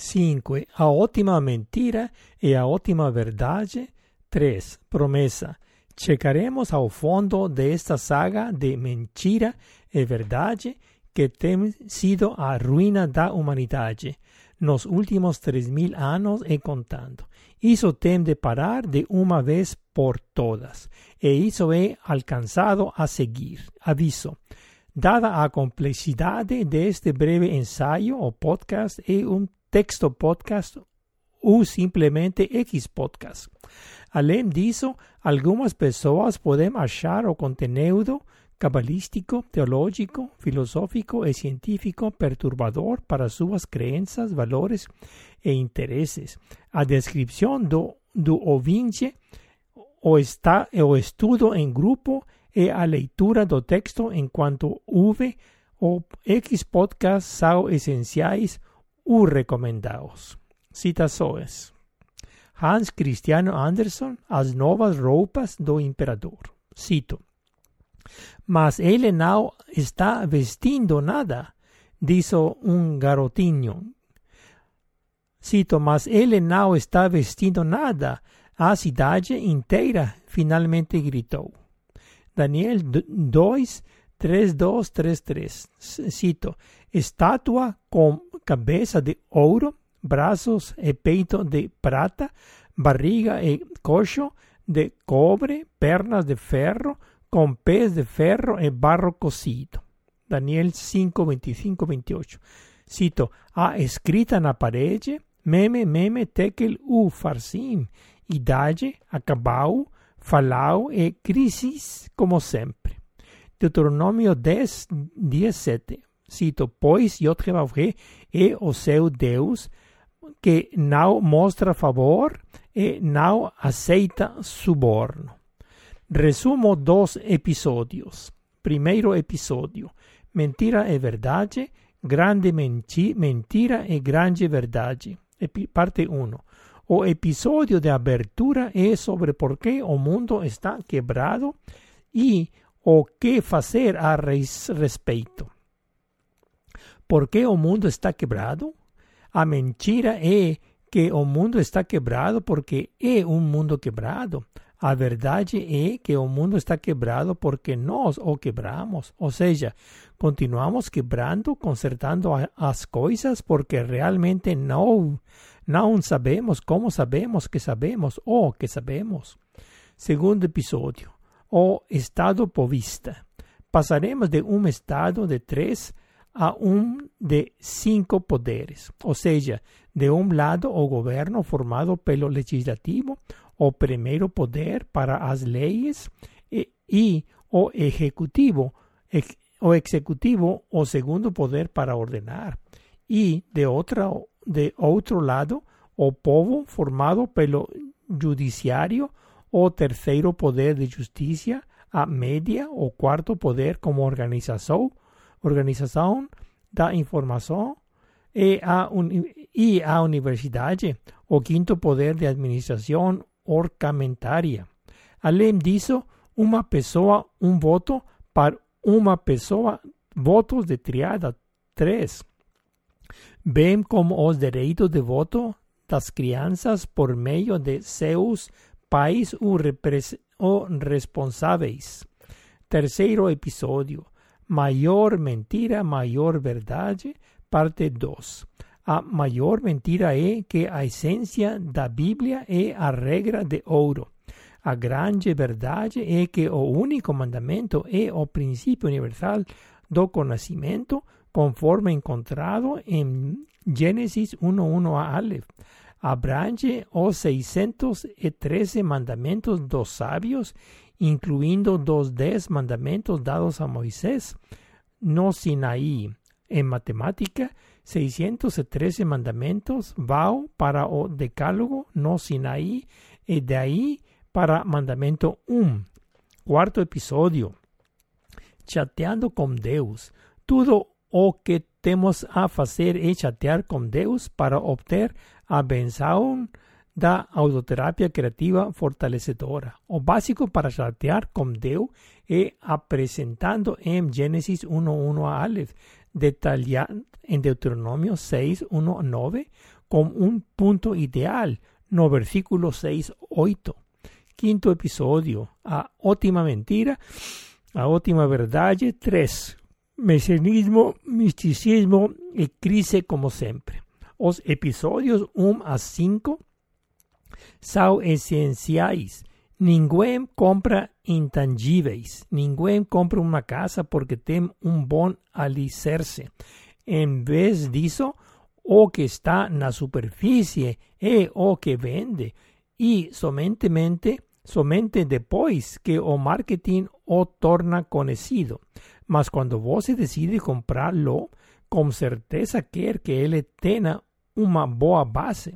5. A ótima mentira e a ótima verdade. 3. Promessa. Checaremos ao fundo desta saga de mentira e verdade que tem sido a ruína da humanidade nos últimos três mil anos e contando. Isso tem de parar de uma vez por todas, e isso é alcançado a seguir. Aviso. Dada a complexidade deste breve ensaio ou podcast, é um texto podcast ou simplesmente X podcast. Além disso, algumas pessoas podem achar o conteúdo cabalístico, teológico, filosófico e científico perturbador para suas crenças, valores e interesses. A descrição do, do ouvinte, o, está, o estudo em grupo e a leitura do texto enquanto houve ou X podcasts são essenciais ou recomendados. Citações. Hans Christiano Andersen, As Novas Roupas do Imperador. Cito. Mas ele não está vestindo nada, disse um garotinho. Cito, mas ele não está vestindo nada. A cidade inteira finalmente gritou. Daniel 2, 3, 2, 3, 3. Cito, estátua com cabeça de ouro braços e peito de prata, barriga e coxo de cobre, pernas de ferro, com pés de ferro e barro cocido. Daniel 5, 25, 28. Cito, a escrita na parede, meme, meme, tekel, u, farsim, idade, acabau, falau e crisis, como sempre. Deuteronômio 10, 17. Cito, pois Yotrebavré é o seu Deus, que não mostra favor e não aceita suborno. Resumo dos episódios. Primeiro episódio: Mentira e verdade, grande menti mentira e grande verdade. Epi parte 1. O episódio de abertura é sobre por que o mundo está quebrado e o que fazer a respeito. Por que o mundo está quebrado? A mentira é que o mundo está quebrado porque é um mundo quebrado. A verdade é que o mundo está quebrado porque nós o quebramos. Ou seja, continuamos quebrando, consertando as coisas porque realmente não, não sabemos como sabemos que sabemos ou que sabemos. Segundo episódio: O estado povista. Passaremos de um estado de três a um de cinco poderes, ou seja, de um lado o governo formado pelo legislativo, o primeiro poder para as leis, e, e o executivo, ex, o executivo, o segundo poder para ordenar, e de, outra, de outro lado, o povo formado pelo judiciário, o terceiro poder de justiça, a média, o quarto poder como organização, organização da informação e a, un, e a universidade, o quinto poder de administração orçamentária. Além disso, uma pessoa, um voto para uma pessoa, votos de triada 3. Bem como os direitos de voto das crianças por meio de seus pais ou, ou responsáveis. Terceiro episódio Maior mentira, maior verdade, parte 2. A maior mentira é que a essência da Bíblia é a regra de ouro. A grande verdade é que o único mandamento é o princípio universal do conhecimento, conforme encontrado em Gênesis 1.1 a Aleph. Abrange os 613 mandamentos dos sábios incluindo dos dez mandamentos dados a Moisés no Sinaí. En matemática, 613 mandamentos vão para o decálogo no Sinaí e de aí para mandamento 1. Quarto episódio. Chateando com Deus. Tudo o que temos a fazer é chatear com Deus para obter a benção da autoterapia criativa fortalecedora. O básico para chatear com Deus é apresentando em Gênesis 1.1 a Aleph. detallada en Deuteronomio 6, 1, 9 como un punto ideal, no versículo 6, 8. Quinto episodio, a ótima mentira, a ótima verdad, 3. Mesianismo, misticismo y crisis como siempre. Os episodios 1 a 5 são essenciais. Ninguém compra intangíveis. Ninguém compra uma casa porque tem um bom alicerce. Em vez disso, o que está na superfície é o que vende. E somente, somente depois que o marketing o torna conhecido. Mas quando você decide comprá-lo, com certeza quer que ele tenha uma boa base.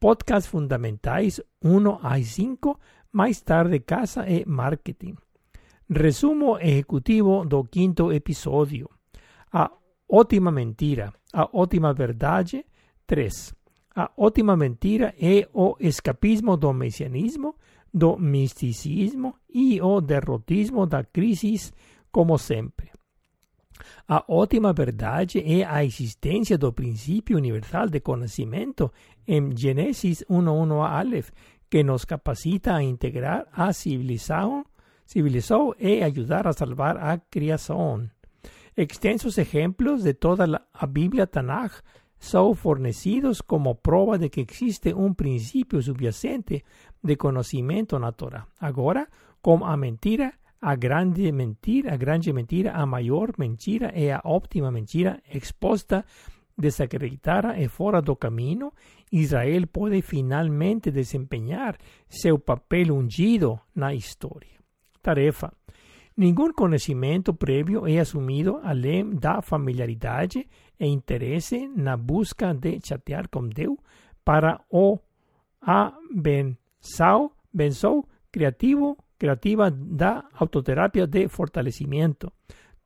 Podcast fundamentais 1 a 5, mais tarde casa e marketing. Resumo ejecutivo do quinto episódio. A ótima mentira, a ótima verdade 3. A ótima mentira é o escapismo do mesianismo, do misticismo e o derrotismo da crise, como sempre. A ótima verdade é a existência do princípio universal de conhecimento em Gênesis 1.1 a Aleph, que nos capacita a integrar a civilização, civilização e ajudar a salvar a criação. Extensos exemplos de toda a Bíblia Tanakh são fornecidos como prova de que existe um princípio subyacente de conhecimento na Torá. Agora, com a mentira, a grande mentira, a grande mentira, a maior mentira e a óptima mentira exposta, desacreditada e fora do caminho, Israel pode finalmente desempenhar seu papel ungido na história. Tarefa: Nenhum conhecimento prévio é assumido além da familiaridade e interesse na busca de chatear com Deus para o abençoe, benção criativo creativa da autoterapia de fortalecimiento.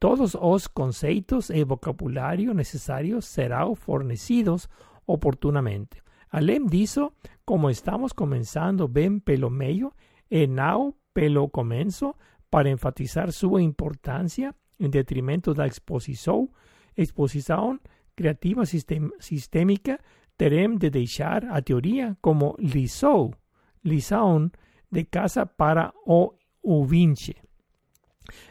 Todos os conceitos e vocabulario necesarios serão fornecidos oportunamente. Além disso, como estamos começando bem pelo meio e não pelo começo, para enfatizar sua importância em detrimento da exposição criativa sistem, sistêmica, teremos de deixar a teoria como lição, lição de casa para o ouvinte.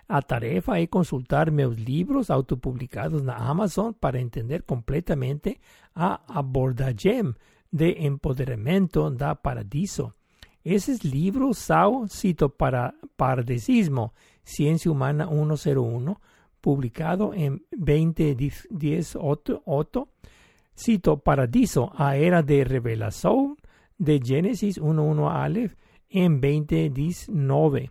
A tarefa é consultar meus livros autopublicados na Amazon para entender completamente a abordagem de empoderamento da Paradiso. Esses livros são Cito para Paradisismo, Ciência Humana 101, publicado em 2018, Cito Paradiso, A Era de Revelação, de Gênesis 1.1 Aleph, en 2019.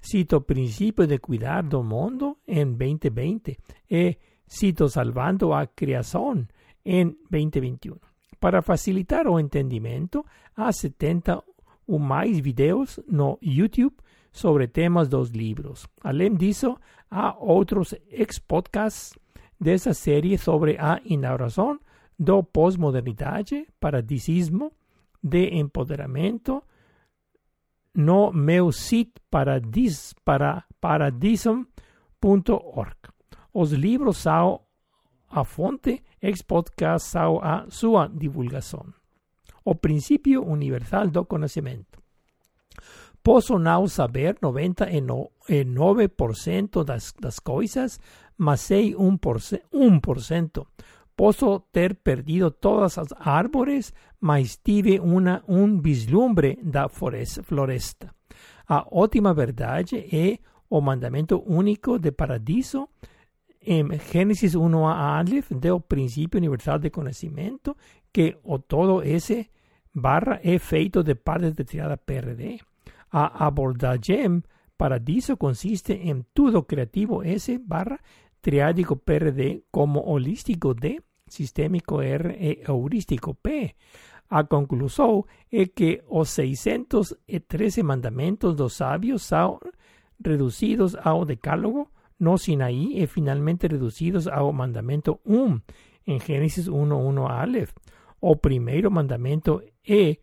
Cito Principio de Cuidar do Mundo en 2020 e cito Salvando a Criação en 2021. Para facilitar o entendimento, há 70 ou mais vídeos no YouTube sobre temas dos livros. Além disso, há outros ex-podcasts dessa série sobre a inauguração do pós-modernidade, paradisismo, de empoderamento, no meu site paradis, para paradisum.org. Os livros são a fonte, ex podcast são a sua divulgação. O princípio universal do conhecimento. Posso não saber 99% das, das coisas, mas sei 1%. 1%. Posso ter perdido todas as árvores, mas tive uma, um vislumbre da floresta. A ótima verdade é o mandamento único de paradiso em Gênesis 1 a Aleph do princípio universal de conhecimento, que o todo esse barra é feito de partes de tirada PRD. A abordagem paradiso consiste em tudo criativo S barra triádico PRD como holístico D, sistémico R e heurístico P. A conclusão é que os 613 mandamentos dos sábios são reduzidos ao decálogo no Sinaí e finalmente reduzidos ao mandamento 1 em Gênesis 1.1 Aleph. O primeiro mandamento é,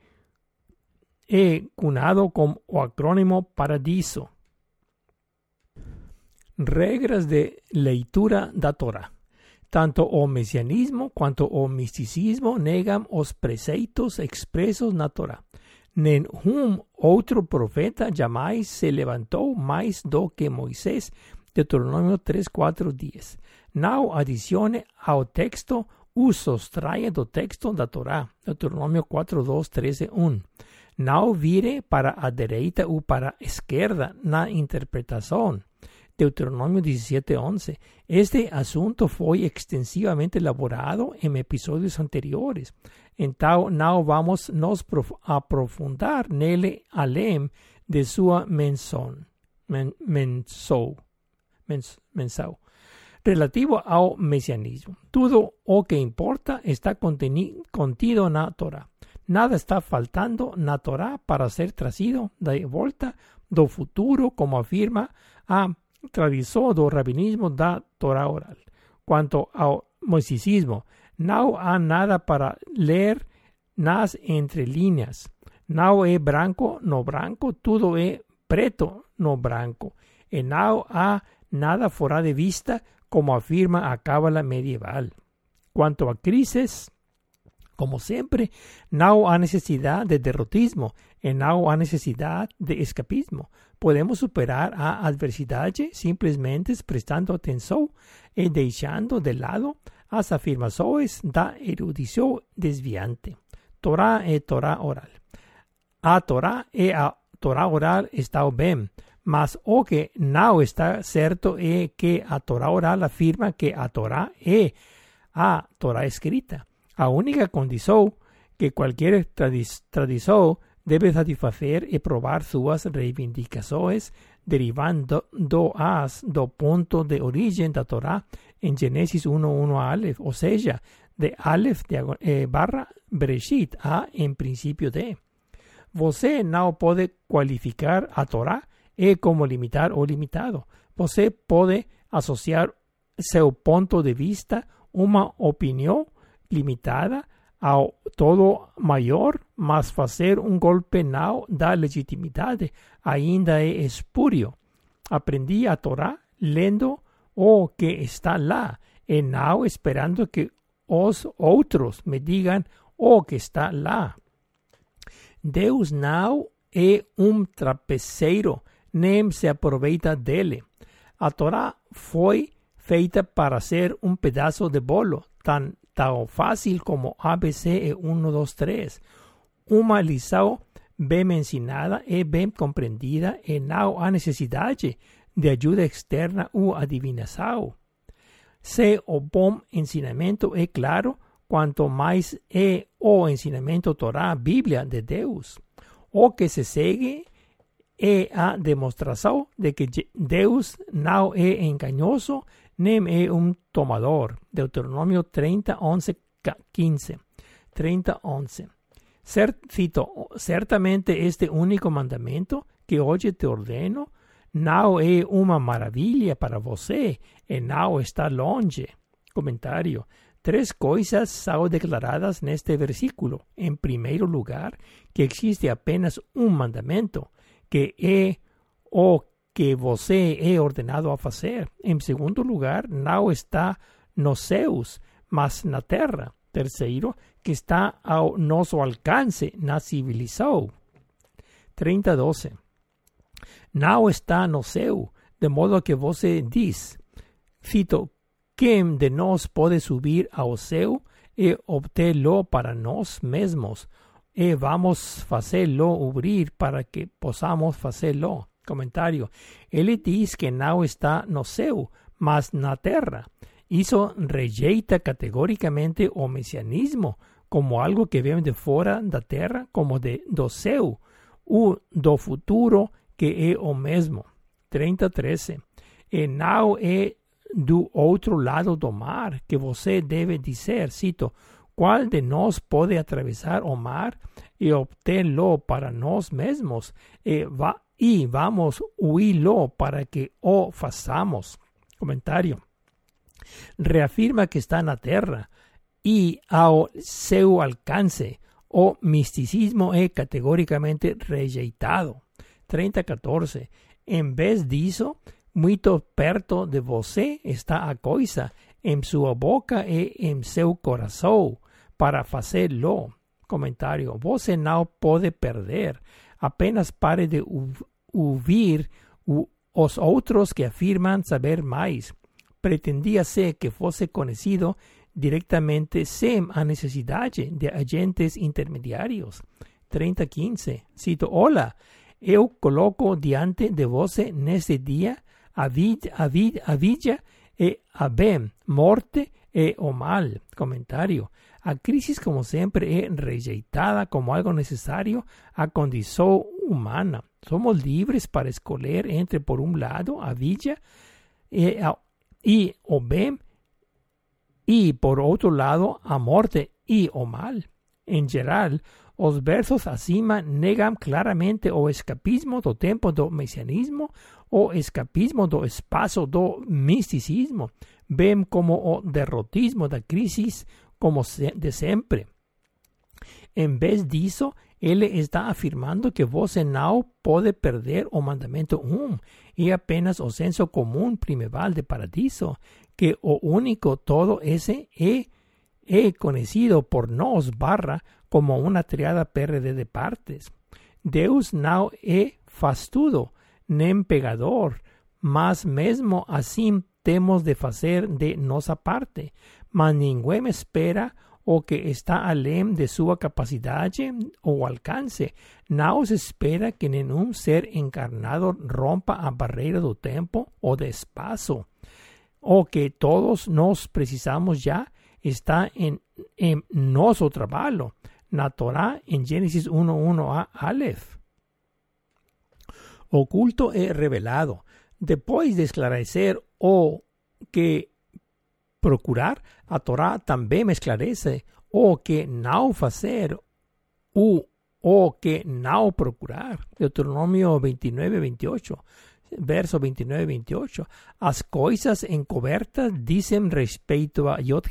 é cunado com o acrônimo Paradiso. Regras de leitura da Torá. tanto o mesianismo quanto o misticismo negam os preceitos expresos na Torá. Nenhum outro profeta jamais se levantou mais do que Moisés. Deuteronômio 3, 4, 10. Não adicione ao texto o sostraia do texto da Torá. Deuteronômio 4, 2, 13, 1. Não vire para a direita ou para a esquerda na interpretação. Deuteronomio 17:11. Este asunto fue extensivamente elaborado en episodios anteriores. Então, não vamos nos aprofundar nele além de sua menção. Men, mensou. Relativo ao mesianismo. Tudo o que importa está contido na Torá. Nada está faltando na Torá para ser trazido de volta do futuro, como afirma a tradizó do rabinismo da Torah oral. Cuanto ao moisicismo, não há nada para ler nas entrelinhas. Não é branco no branco, tudo é preto no branco. E não há nada fora de vista, como afirma a cábala medieval. Quanto a crises, como sempre, não há necessidade de derrotismo e não há necessidade de escapismo. Podemos superar a adversidade simplesmente prestando atenção e deixando de lado as afirmações da erudição desviante. Torá e Torá oral. A Torá e a Torá oral estão bem, mas o que não está certo é que a Torá oral afirma que a Torá é a Torá escrita. A única condição que qualquer tradição debe satisfacer e probar suas reivindicações derivando do as do ponto de origem da Torá em Gênesis 1.1 a Aleph, ou seja, de Aleph de, eh, barra Bereshit a em princípio de. Você não pode qualificar a Torá e como limitar ou limitado. Você pode associar seu ponto de vista uma opinião limitada ao todo maior, mas fazer um golpe não dá legitimidade, ainda é espúrio. Aprendi a Torá lendo o que está lá e não esperando que os outros me digam o que está lá. Deus não é um trapeceiro, nem se aproveita dele. A Torá foi feita para ser um pedaço de bolo, tan tan fácil como ABC e 1, 2, 3. Uma lição bem ensinada e bem compreendida e não há necessidade de ajuda externa ou adivinação. Se o bom ensinamento é claro, quanto mais é o ensinamento Torá, Bíblia de Deus. O que se segue é a demonstração de que Deus não é enganoso nem é um tomador. Deuteronomio 30, 11, 15. 30, 11. cito, certamente este único mandamento que hoje te ordeno não é uma maravilha para você e não está longe. Comentário. Três coisas são declaradas neste versículo. Em primeiro lugar, que existe apenas um mandamento, que é o que você é ordenado a fazer. Em segundo lugar, não está nos céus, mas na terra. Terceiro, que está ao nosso alcance na civilização. 30.12 Não está no céu, de modo que você diz, cito, quem de nós pode subir ao céu e obtê-lo para nós mesmos, e vamos fazê-lo abrir para que possamos fazê-lo. Comentário. Ele diz que não está no céu, mas na terra. Isso rejeita categoricamente o mesianismo como algo que vem de fora da terra, como de, do céu, ou do futuro que é o mesmo. 30.13. E não é do outro lado do mar que você deve dizer, cito, qual de nós pode atravessar o mar e obtê-lo para nós mesmos e va y vamos huirlo para que o façamos. Comentario. Reafirma que está na terra e ao seu alcance o misticismo é categoricamente rejeitado. 3014. Em vez disso, muito perto de você está a coisa en su boca e en su corazón para. Comentario. Vos no puede perder. Apenas pare de ouvir os otros que afirman saber más. Pretendía ser que fuese conocido directamente sem a necesidad de agentes intermediarios. 3015. Cito, hola, eu coloco diante de vos neste dia a, vid, a, vid, a villa e a bem, morte e o mal. Comentario. A crisis, como siempre, es rejeitada como algo necesario a condición humana. Somos libres para escoger entre, por un lado, a villa e y o bem y por otro lado a morte y o mal. En general, os versos acima negan claramente o escapismo do tempo do mesianismo o escapismo do espacio do misticismo. Ven como o derrotismo da crisis como de siempre. En vez disso, ele está afirmando que você não pode perder o mandamento um e apenas o senso comum primeval de paradiso, que o único todo ese he, he conocido por nos barra como una triada PRD de partes. Deus não é fastudo, nem pegador, mas mesmo assim temos de fazer de nossa parte, mas ninguém espera o que está além de sua capacidade ou alcance. Não se espera que nenhum ser encarnado rompa a barreira do tempo ou do espaço o que todos nos precisamos ya está en, en nuestro trabajo. Na Torah en Génesis 1.1 a Aleph. Oculto e revelado. Después de esclarecer o que procurar, a Torah también me esclarece o que no hacer u o que no procurar. Deuteronomio 29, 28 verso 29-28. As coisas encobertas dicen respeito a Yod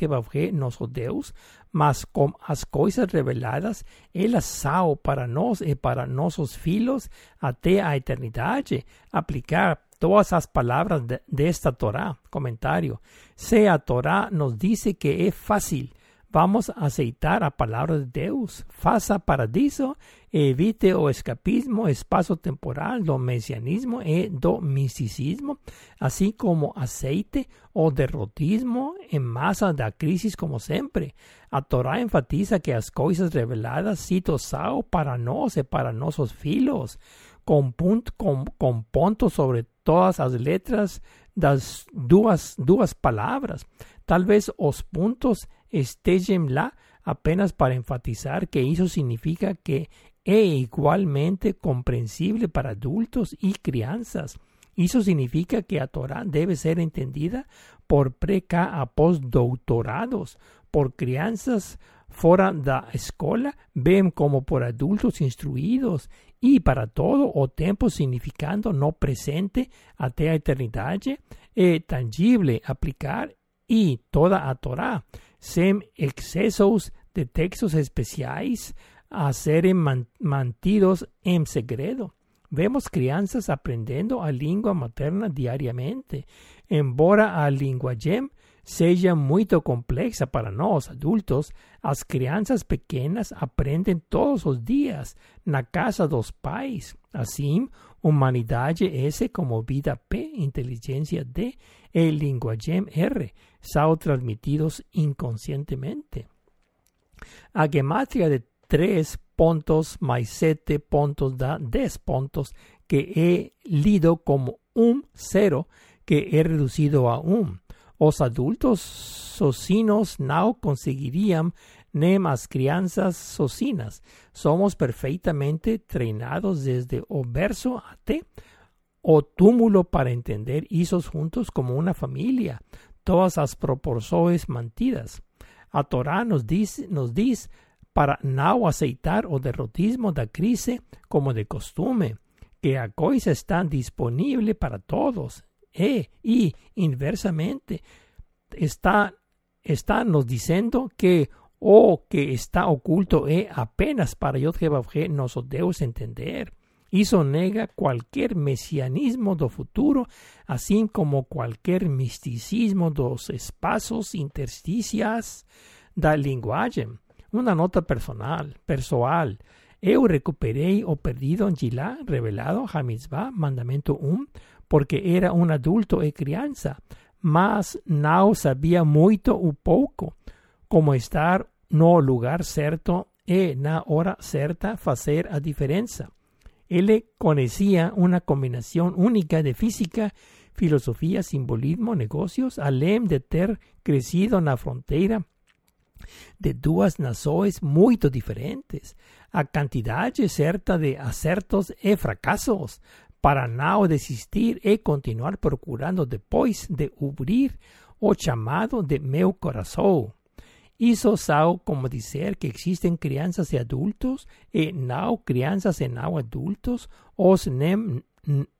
nosso Deus, mas com as coisas reveladas, elas são para nós e para nossos filhos até a eternidade. Aplicar todas as palavras desta de Torá. Comentário. Se a Torá nos dice que é fácil vamos a aceitar a palabra de Deus. Faça paradiso evite o escapismo espaço-temporal do mesianismo e do misticismo, assim como aceite o derrotismo em massa da crisis como sempre. A Torá enfatiza que as coisas reveladas cito são para nós e para nossos filhos, com, ponto, com, com ponto sobre todas as letras das duas, duas palavras. Talvez os pontos estén lá apenas para enfatizar que eso significa que es igualmente comprensible para adultos y crianzas. Eso significa que a Torah debe ser entendida por preca a postdoctorados, por crianzas fuera da escola, ven como por adultos instruidos y para todo o tiempo significando no presente até a eternidade, é tangible aplicar y toda a Torah, sem excesos de textos especiales a ser mantidos en segredo. Vemos crianças aprendendo a língua materna diariamente, embora a linguagem seja muito complexa para nós adultos, as crianças pequenas aprendem todos os dias na casa dos pais. Assim, humanidade S como vida P, inteligencia D e linguagem R são transmitidos inconscientemente. A gematria de 3 pontos más 7 pontos da 10 pontos que he lido como un cero que he reducido a un. Os adultos socinos no conseguirían nem as crianças socinas. Somos perfeitamente treinados desde o verso até o túmulo para entender isos juntos como una familia, todas as proporções mantidas. A Torá nos diz, nos diz para não aceitar o derrotismo da crise como de costume, que a coisa está disponível para todos, e, e inversamente, está, nos dizendo que o que está oculto é apenas para Yod nosso Deus entender. Isso nega qualquer messianismo do futuro, assim como qualquer misticismo dos espaços intersticiais da linguagem. Uma nota personal, pessoal. Eu recuperei o perdido de lá revelado a mitzvah, mandamento 1, porque era um adulto e criança, mas não sabia muito ou pouco como estar no lugar certo e na hora certa fazer a diferença. Ele conhecia uma combinação única de física, filosofia, simbolismo, negócios, além de ter crescido na fronteira de duas nações muito diferentes. A quantidade certa de acertos e fracassos para não desistir e continuar procurando depois de abrir o chamado de meu coração. Isso são como dizer que existem crianças e adultos e não crianças e não adultos, os nem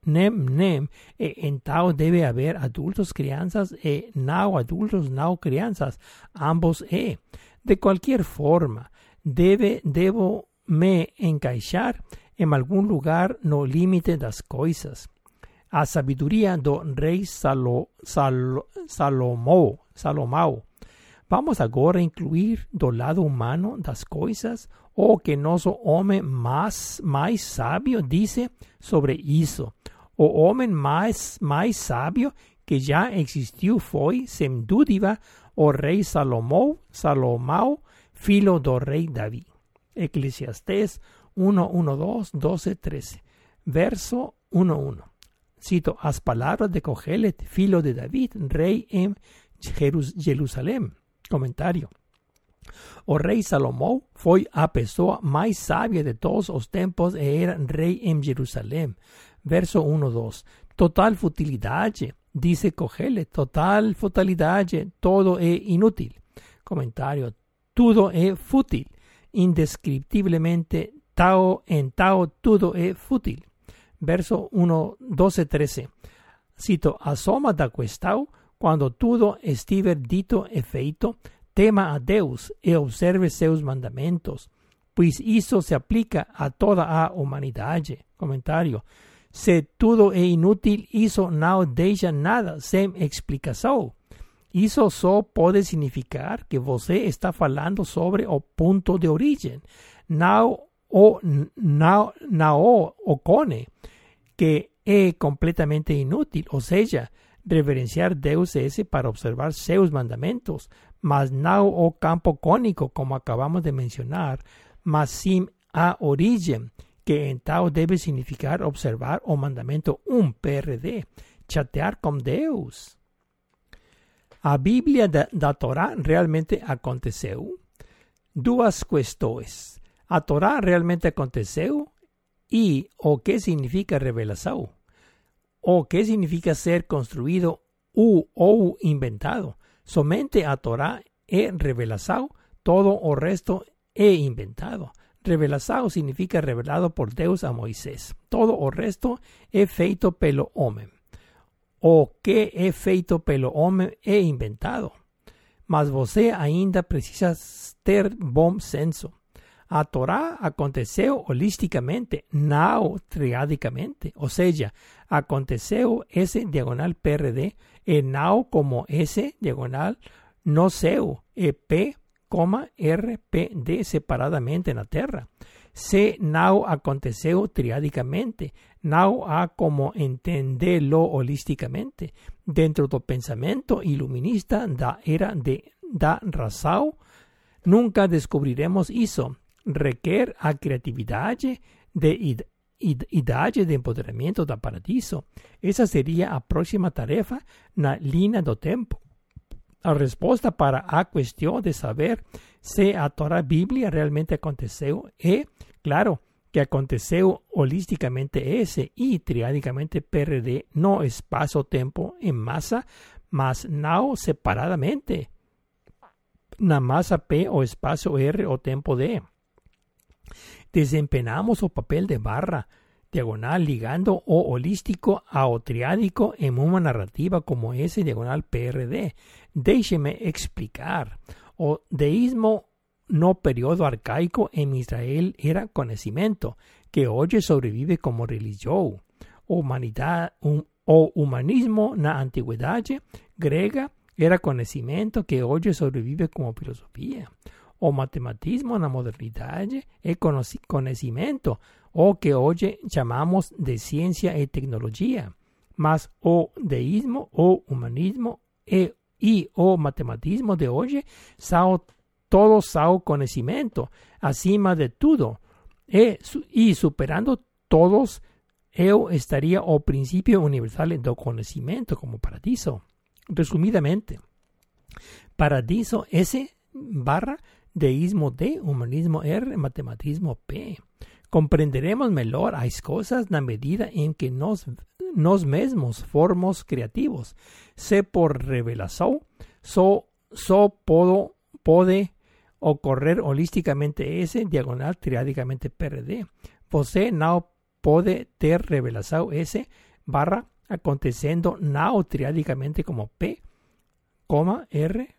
nem nem e então deve haver adultos, crianças e não adultos, não crianças, ambos e. De qualquer forma, deve, devo me encaixar em algum lugar no limite das coisas. A sabedoria do rei Salo, Salo, Salomão, Salomão Vamos agora incluir do lado humano das coisas o que nosso homem mais, mais sábio disse sobre isso. O homem mais, mais sábio que já existiu foi, sem dúvida, o rei Salomão, Salomão, filho do rei Davi. Eclesiastés 1, 1, 2, 12, 13. Verso 1, 1. Cito as palavras de Cogelet, filho de David, rei en Jerusalém. Comentario. O rei Salomão foi a pessoa mais sábia de todos os tempos e era rei em Jerusalém. Verso 1, 2. Total futilidade, dice Cogele, total futilidade, todo é inútil. Comentário. Tudo é fútil. Indescriptiblemente, tao en tao, tudo é fútil. Verso 1, 12, 13. Cito, a soma da questão quando tudo estiver dito e feito, tema a Deus e observe seus mandamentos, pois isso se aplica a toda a humanidade. Comentário. Se tudo é inútil, isso não deixa nada sem explicação. Isso só pode significar que você está falando sobre o ponto de origem, não o, não, não o ocone, que é completamente inútil, ou seja, reverenciar Deus ese para observar seus mandamentos, mas não o campo cônico, como acabamos de mencionar, mas sim a origem, que então deve significar observar o mandamento 1 PRD, chatear com Deus. A Bíblia da, da Torá realmente aconteceu? Duas questões. A Torá realmente aconteceu? E o que significa revelação? o qué significa ser construido u ou inventado. Somente a Torá é revelado, todo o resto é inventado. Revelado significa revelado por Deus a Moisés. Todo o resto é feito pelo homem. O que é feito pelo homem é inventado. Mas você ainda precisa ter bom senso. A Torá aconteceu holisticamente, não triadicamente. Ou seja, aconteceu esse diagonal PRD e não como esse diagonal no seu e P, RPD separadamente na Terra. Se não aconteceu triadicamente, não há como entendê-lo holisticamente. Dentro do pensamento iluminista da era de, da razão, nunca descobriremos isso requer a criatividade de idade de empoderamento da paradiso. Essa seria a próxima tarefa na linha do tempo. A resposta para a questão de saber se a Torá Bíblia realmente aconteceu é, claro, que aconteceu holisticamente esse e triadicamente PRD no espaço-tempo em massa, mas não separadamente na massa P o espaço R o tempo D. Desempeñamos o papel de barra diagonal ligando o holístico a o triádico en una narrativa como ese diagonal PRD. Déjeme explicar. O deísmo no periodo arcaico en Israel era conocimiento. que hoy sobrevive como religión, humanidad, um, o humanismo na antigüedad grega era conocimiento que hoy sobrevive como filosofía. O matematismo na modernidade é conocimiento o que hoy llamamos de ciencia y tecnología. Mas o deísmo o humanismo e, y o matematismo de hoy sao todo sao conocimiento, acima de todo, e, y superando todos, eu estaría o principio universal do conocimiento como paradiso. Resumidamente, paradiso S barra deísmo D, humanismo R, matematismo P. Comprenderemos mejor as cosas na medida en que nos, nos mesmos formos creativos. Se por revelación, so, so podo, pode ocorrer holísticamente S, diagonal triádicamente PRD. Você não pode ter revelación S barra aconteciendo now triádicamente como P, R,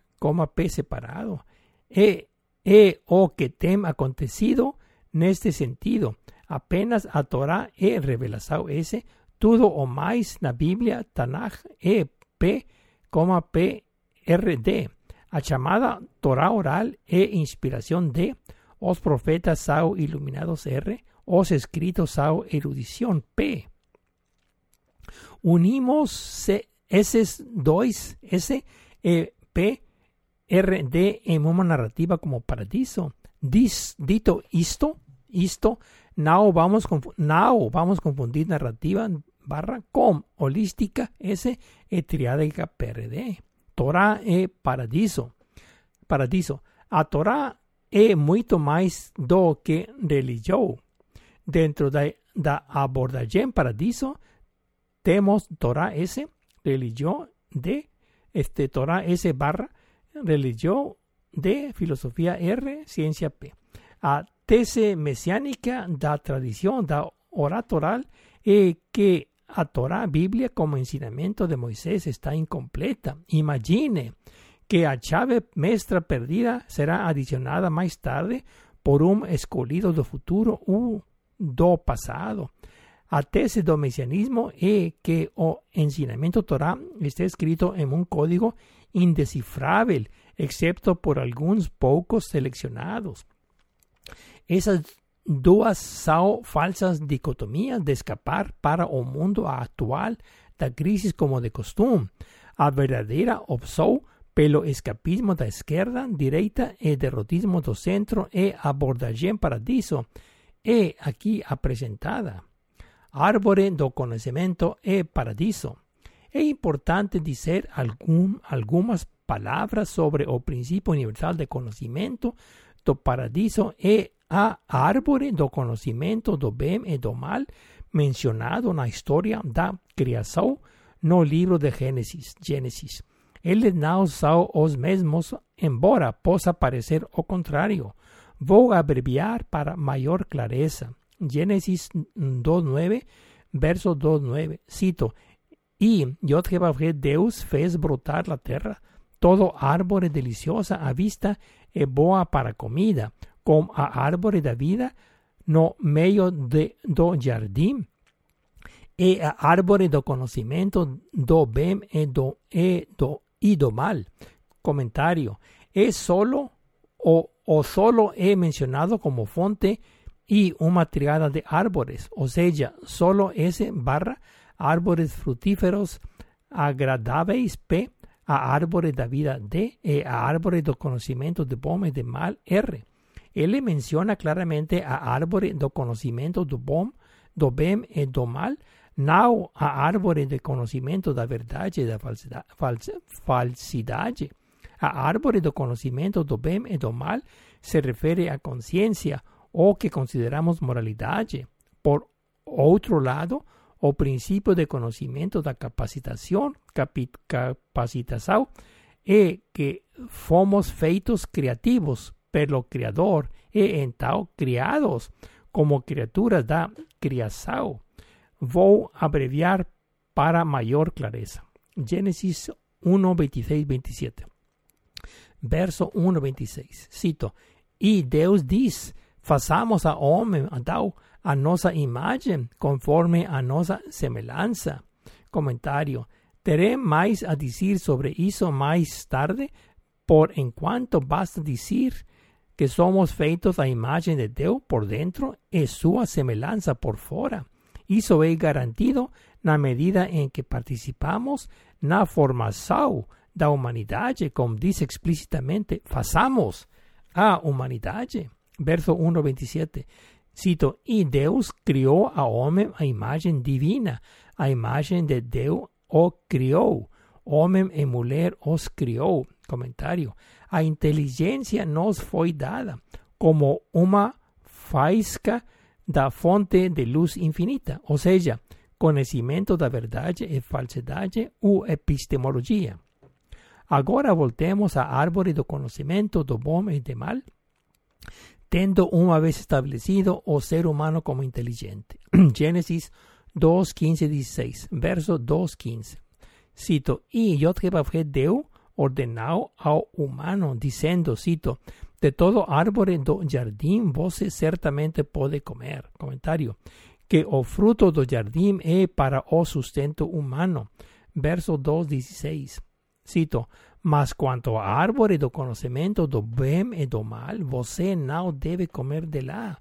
P separado. E, e o que tem acontecido neste sentido. Apenas a Torá e revelação S, tudo o mais na Bíblia, Tanakh e P, P, R, D. A chamada Torá oral e inspiração D, os profetas são iluminados R, os escritos são erudição P. Unimos esses dois, S, e P, R, D en una narrativa como paradiso. Dis, dito isto, isto, now vamos, now vamos a confundir narrativa barra com holística S e triádica PRD. Torá e paradiso. Paradiso. A Torá é muito mais do que religião. Dentro da, da abordagem paradiso, temos Torá S, religión D, este Torá S barra, religión D, filosofía R, ciencia P. A tese mesiánica da tradición da oratoral e que a Torá Biblia como ensinamento de Moisés está incompleta. Imagine que a chave mestra perdida será adicionada más tarde por un escolhido do futuro u do pasado. A tese do mesianismo e que o ensinamento Torá está escrito en un código indescifrável, excepto por algunos pocos seleccionados. Esas duas são falsas dicotomías de escapar para o mundo actual da crisis como de costume. A verdadeira opção pelo escapismo da esquerda, direita e derrotismo do centro e abordagem paradiso é aqui apresentada. Árvore do conhecimento e paradiso. É importante dizer algum, algumas palavras sobre o princípio universal de conhecimento do paradiso e a árvore do conhecimento do bem e do mal mencionado na história da criação no livro de Gênesis. Gênesis. Eles não os mesmos, embora possa parecer o contrário. Vou abreviar para maior clareza. Gênesis 2.9, verso 2.9. Cito, E Yod Deus fez brotar la terra, todo árvore deliciosa à vista e boa para comida, como a árvore da vida no meio de, do jardim, e a árvore do conhecimento do bem e do, e do, e do mal. Comentário. É solo o, o solo é mencionado como fonte y una triada de árboles, o sea, solo ese barra árboles frutíferos agradables P, a árboles de vida D e a árboles de conocimiento de bom de mal R. Él menciona claramente a árboles de conocimiento de bom, do bem e do mal, no a árboles de conocimiento da verdade e da falsidade. A árvore do conocimiento do bem e do mal se refiere a conciencia o que consideramos moralidad. Por otro lado, o principio de conocimiento da capacitación, capacitación, é que fomos feitos criativos pelo Criador e então criados como criaturas da criação. Vou abreviar para maior clareza. Gênesis 1, 26, 27. Verso 1, 26. Cito: E Deus diz: façamos a homem, Adão, a nossa imagem, conforme a nossa semelhança. Comentário. Teré mais a dizer sobre isso mais tarde, por enquanto basta dizer que somos feitos à imagem de Deus por dentro e sua semelhança por fora. Isso é garantido na medida em que participamos na formação da humanidade, como diz explicitamente, façamos a humanidade. Verso 1:27. Cito, e Deus criou a homem a imagem divina, a imagem de Deus o criou, homem e mulher os criou. Comentário. A inteligência nos foi dada como uma faísca da fonte de luz infinita, ou seja, conhecimento da verdade e falsidade ou epistemologia. Agora voltemos à árvore do conhecimento do bom e do mal, tendo uma vez estabelecido o ser humano como inteligente. Gênesis 2, 15, 16, verso 2, 15. Cito, e Jehová Deus ordenado ao humano, dizendo, cito, de todo árvore do jardim você certamente pode comer. Comentário. Que o fruto do jardim é para o sustento humano. Verso 2, 16. Cito, mas quanto à árvore do conhecimento do bem e do mal, você não deve comer dela,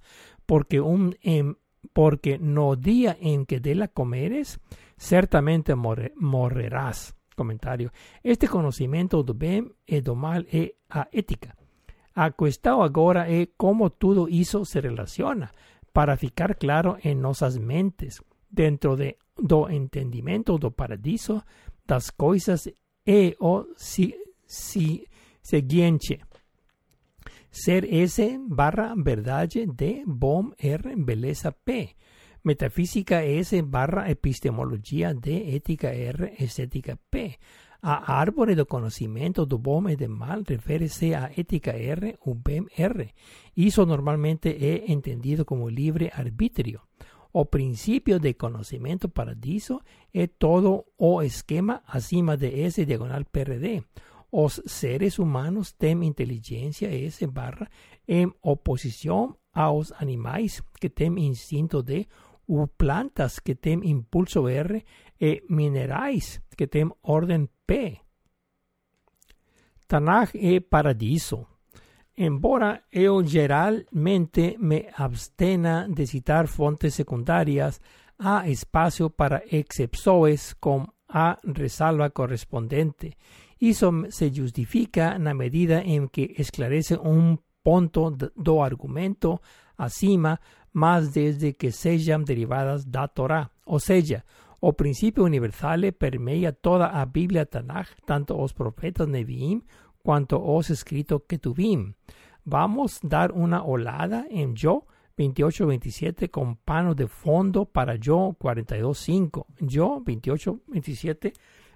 porque um em, porque no dia em que dela comeres, certamente morre, morrerás. Comentário. Este conhecimento do bem e do mal é a ética. A questão agora é como tudo isso se relaciona, para ficar claro em nossas mentes, dentro de, do entendimento do paradiso, das coisas e o si, si, seguinte. Ser S barra verdade D, bom R, beleza P. Metafísica S barra epistemologia D, ética R, estética P. A árvore do conhecimento do bom e do mal refere-se a ética R ou bem R. Isso normalmente é entendido como livre arbítrio. O princípio de conhecimento paradiso é todo o esquema acima de S diagonal PRD. Os seres humanos têm inteligência S barra em oposição aos animais que têm instinto D ou plantas que têm impulso R e minerais que têm ordem P. Tanakh é paradiso. Embora eu geralmente me abstena de citar fontes secundarias, há espaço para excepções com a ressalva correspondente. Isso se justifica na medida em que esclarece um ponto do argumento acima, mas desde que sejam derivadas da Torá. Ou seja, o princípio universal permeia toda a Bíblia Tanakh, tanto os profetas Neviim cuanto os escrito que tuvimos. Vamos dar una olada en Yo 28-27 con pano de fondo para Yo 42-5. Yo 28-27,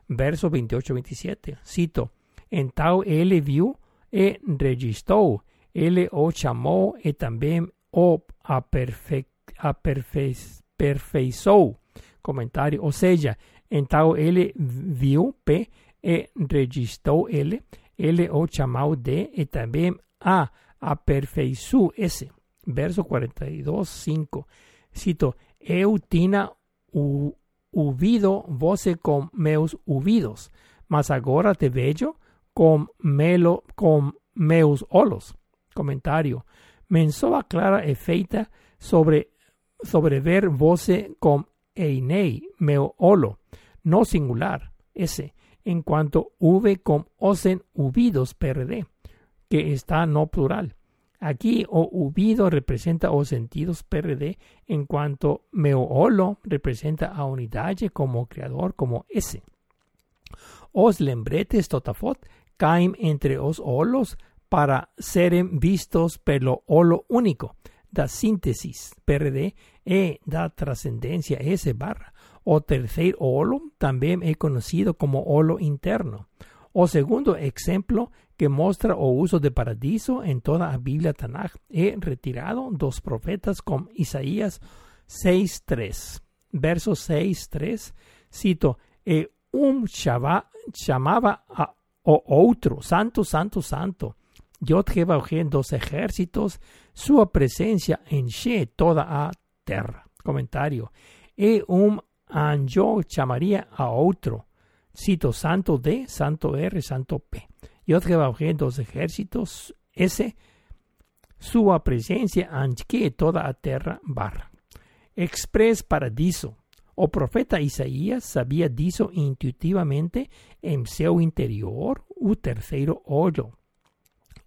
verso 28-27. Cito, en tau ele viu e registrou, ele o chamou e também o aperfe, aperfe, perfeiçou. Comentário, ou seja, en tal ele viu P e registrou ele, ele o chamou de e também a aperfeiçoou esse. Verso 42, 5. Cito, eu tinha ouvido você com meus ouvidos, mas agora te vejo com, melo, com meus olhos. Comentário. Mensoa clara e feita sobre, sobre ver você com einei, meu olo, no singular, esse, en cuanto hube com osen ouvidos PRD, que está no plural. Aquí o ubido representa os sentidos PRD en cuanto meolo representa a unidade como creador como ese. Os lembretes totafot caen entre os olos para serem vistos pelo olo único da síntesis PRD e da trascendencia S barra. O tercer olo también es conocido como olo interno. O segundo ejemplo que muestra o uso de paradiso en toda la Biblia Tanakh he retirado dos profetas con Isaías 6.3. Verso 6.3 cito, e un llamaba a o otro, santo, santo, santo, Yod Jehová dos ejércitos, sua presencia enche toda a terra. Comentario. E um anjo chamaría a otro. Cito Santo D, Santo R, Santo P. Yod Jehová dos ejércitos, ese sua presencia anche toda a terra barra. Express paradiso. O profeta Isaías sabia disso intuitivamente em seu interior o terceiro olho.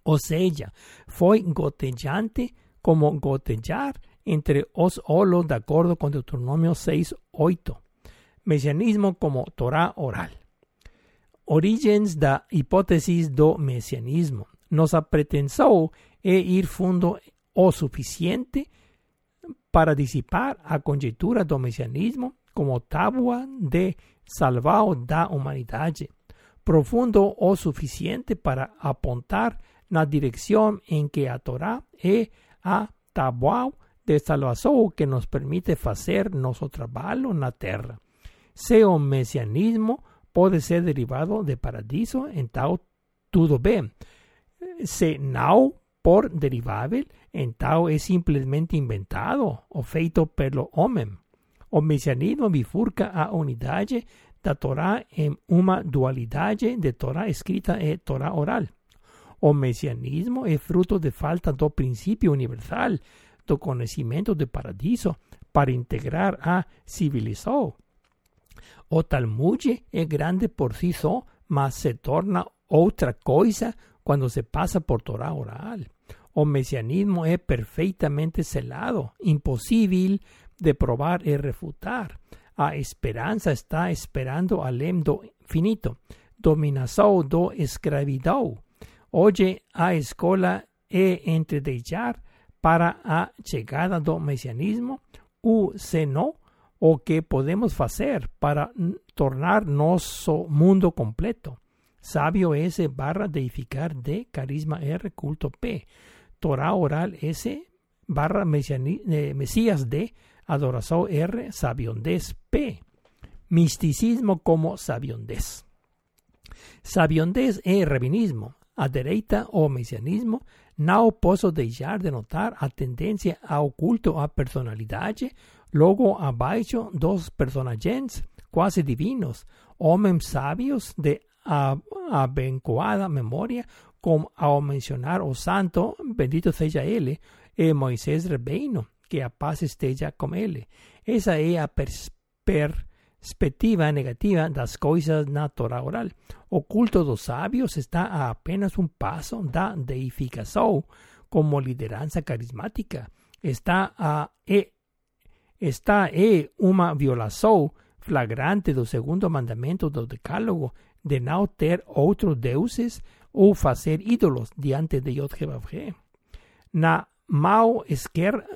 Ou seja, foi gotejante como gotejar entre os olhos de acordo com Deuteronômio 6, 8. Mesianismo como Torá oral. Origens da hipótesis do mesianismo. Nossa pretensão é ir fundo o suficiente para disipar a conjetura do mesianismo como tábua de salvao da humanidade, profundo o suficiente para apontar na direção em que a Torá é a tábua de salvação que nos permite fazer nosso trabalho na terra. Se o mesianismo pode ser derivado de paradiso, então tudo bem. Se não por derivável, então é simplesmente inventado ou feito pelo homem. O mesianismo bifurca a unidade da Torá em uma dualidade de Torá escrita e Torá oral. O mesianismo é fruto de falta do princípio universal do conhecimento do paradiso para integrar a civilização. O Talmud é grande por si só, mas se torna outra coisa quando se passa por Torá oral. O mesianismo é perfeitamente selado, impossível de probar e refutar. A esperança está esperando além do finito, dominação do escravidão. Hoje a escola é entre deixar para a chegada do mesianismo, o se não, o que podemos fazer para tornar nosso mundo completo. Sábio S barra deificar D, carisma R, culto P. Torah oral S barra eh, Mesías D, adoración R, sabiondez P. Misticismo como sabiondez. Sabiondez e rabinismo, a dereita o mesianismo, não posso deixar de notar a tendência ao culto à personalidade, logo abaixo dos personagens quase divinos, homens sábios de abençoada memória, como ao mencionar o santo, bendito seja ele, e Moisés Rebeino, que a paz esteja com ele. Essa é a pers perspectiva negativa das coisas na Torá oral. O culto dos sábios está a apenas um passo da deificação como liderança carismática. Está a e está é uma violação flagrante do segundo mandamento do decálogo de não ter outros deuses ou fazer ídolos diante de Yod Na mão esquerda,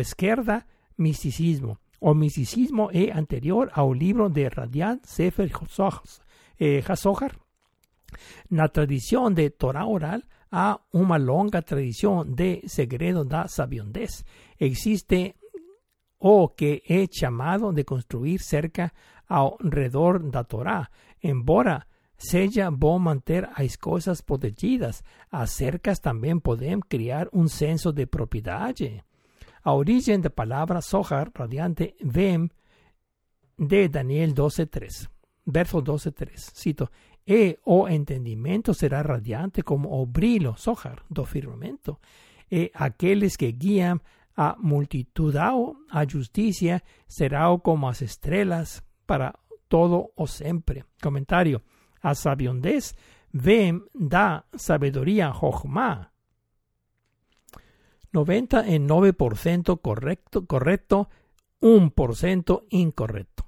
esquerda, misticismo. O misticismo é anterior ao livro de Radiant Sefer HaZohar. Na tradição de Torá oral, há uma longa tradição de segredo da sabiondez. Existe o que é chamado de construir cerca ao redor da Torá, embora seja bom manter as coisas protegidas, as cercas também podem criar um senso de propriedade. A origem da palavra Zohar radiante vem de Daniel 12.3, verso 12.3. Cito, E o entendimento será radiante como o brilho, Zohar, do firmamento, e aqueles que guiam a multidão a justiça serão como as estrelas para todo o sempre. Comentario. A sabiondez vem da sabedoria Jochma. 99% correcto, correcto, 1% incorrecto.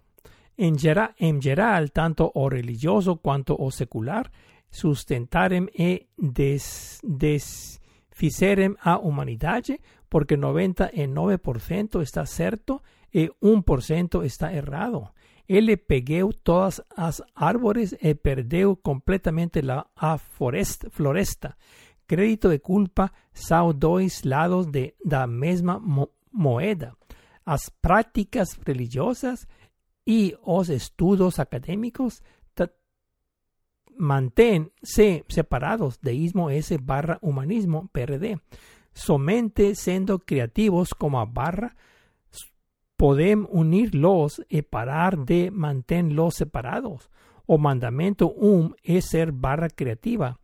En geral, en tanto o religioso quanto o secular, sustentarem e des, desficerem a humanidade, porque 99% está certo e 1% está errado. Ele pegou todas as árvores e perdeu completamente la, a floresta. Crédito de culpa são dois lados de, da mesma mo moeda. As práticas religiosas e os estudos acadêmicos manténse separados de ismo S barra humanismo PRD. Somente siendo creativos como a barra podemos unirlos y parar de mantenerlos separados. O mandamento um es ser barra creativa,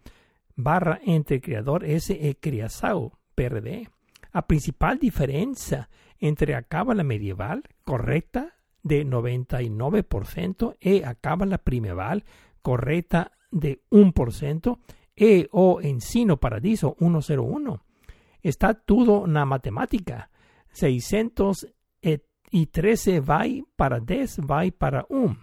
barra entre creador S e criasao, PRD. A principal diferencia entre a cábala medieval correcta de 99% e a cábala primeval correcta de 1% e o ensino paradiso 101. Está todo na matemática. 613 vai para 10 vai para 1.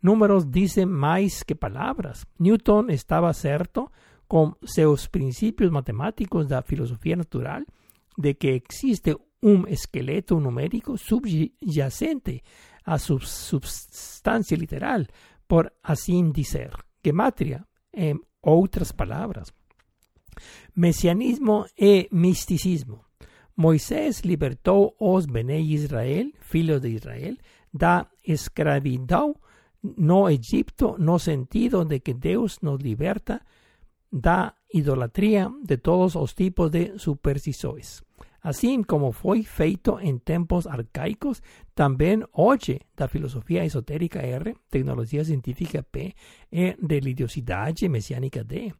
Números dicen más que palabras. Newton estaba cierto con sus principios matemáticos de la filosofía natural de que existe un esqueleto numérico subyacente a su substancia literal, por así decir, gematria, en otras palabras. Mesianismo e misticismo. Moisés libertó os bene Israel, filhos de Israel, da escravidão no Egipto, no sentido de que Dios nos liberta da idolatría de todos los tipos de supersticiones. Así como fue feito en tiempos arcaicos, también oye da filosofía esotérica R, tecnología científica P e religiosidad mesiánica D,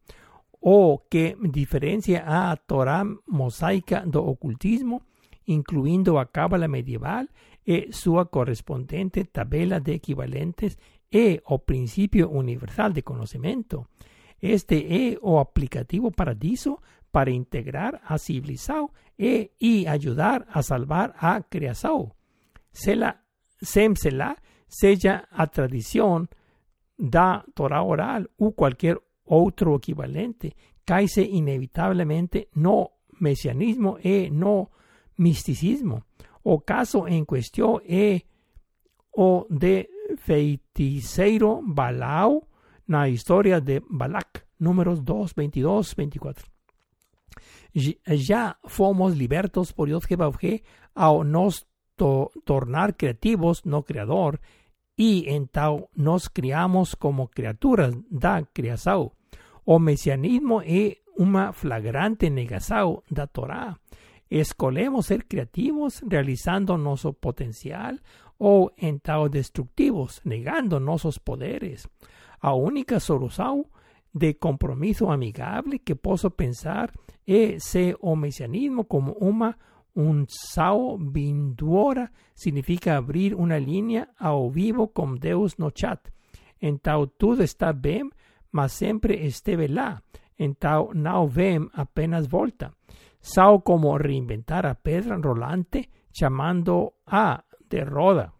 o que diferencia a Torah mosaica do ocultismo, incluyendo a cábala medieval e su correspondiente tabela de equivalentes e o principio universal de conocimiento. Este es o aplicativo paradiso para integrar a civilizado e y ayudar a salvar a creação. Sela, semsela sella a tradición da Torah oral u cualquier otro equivalente, caise inevitablemente no mesianismo e no misticismo. O caso en cuestión e o de feiticeiro Balau na historia de Balak, números 2, 22, 24. Ya fomos libertos por Dios Jehová a nos tornar creativos, no creador, y en tal nos criamos como criaturas da criação. O mesianismo es una flagrante negação da Torá. Escolemos ser creativos realizando nuestro potencial o en tal destructivos, negando nuestros poderes. A única solución de compromiso amigable que puedo pensar es o mesianismo como una un sao vinduora significa abrir una línea ao vivo con Deus no chat. En tal todo está bien, mas siempre esteve lá. En tal no vem apenas volta. Sao como reinventar a pedra rolante llamando a de roda.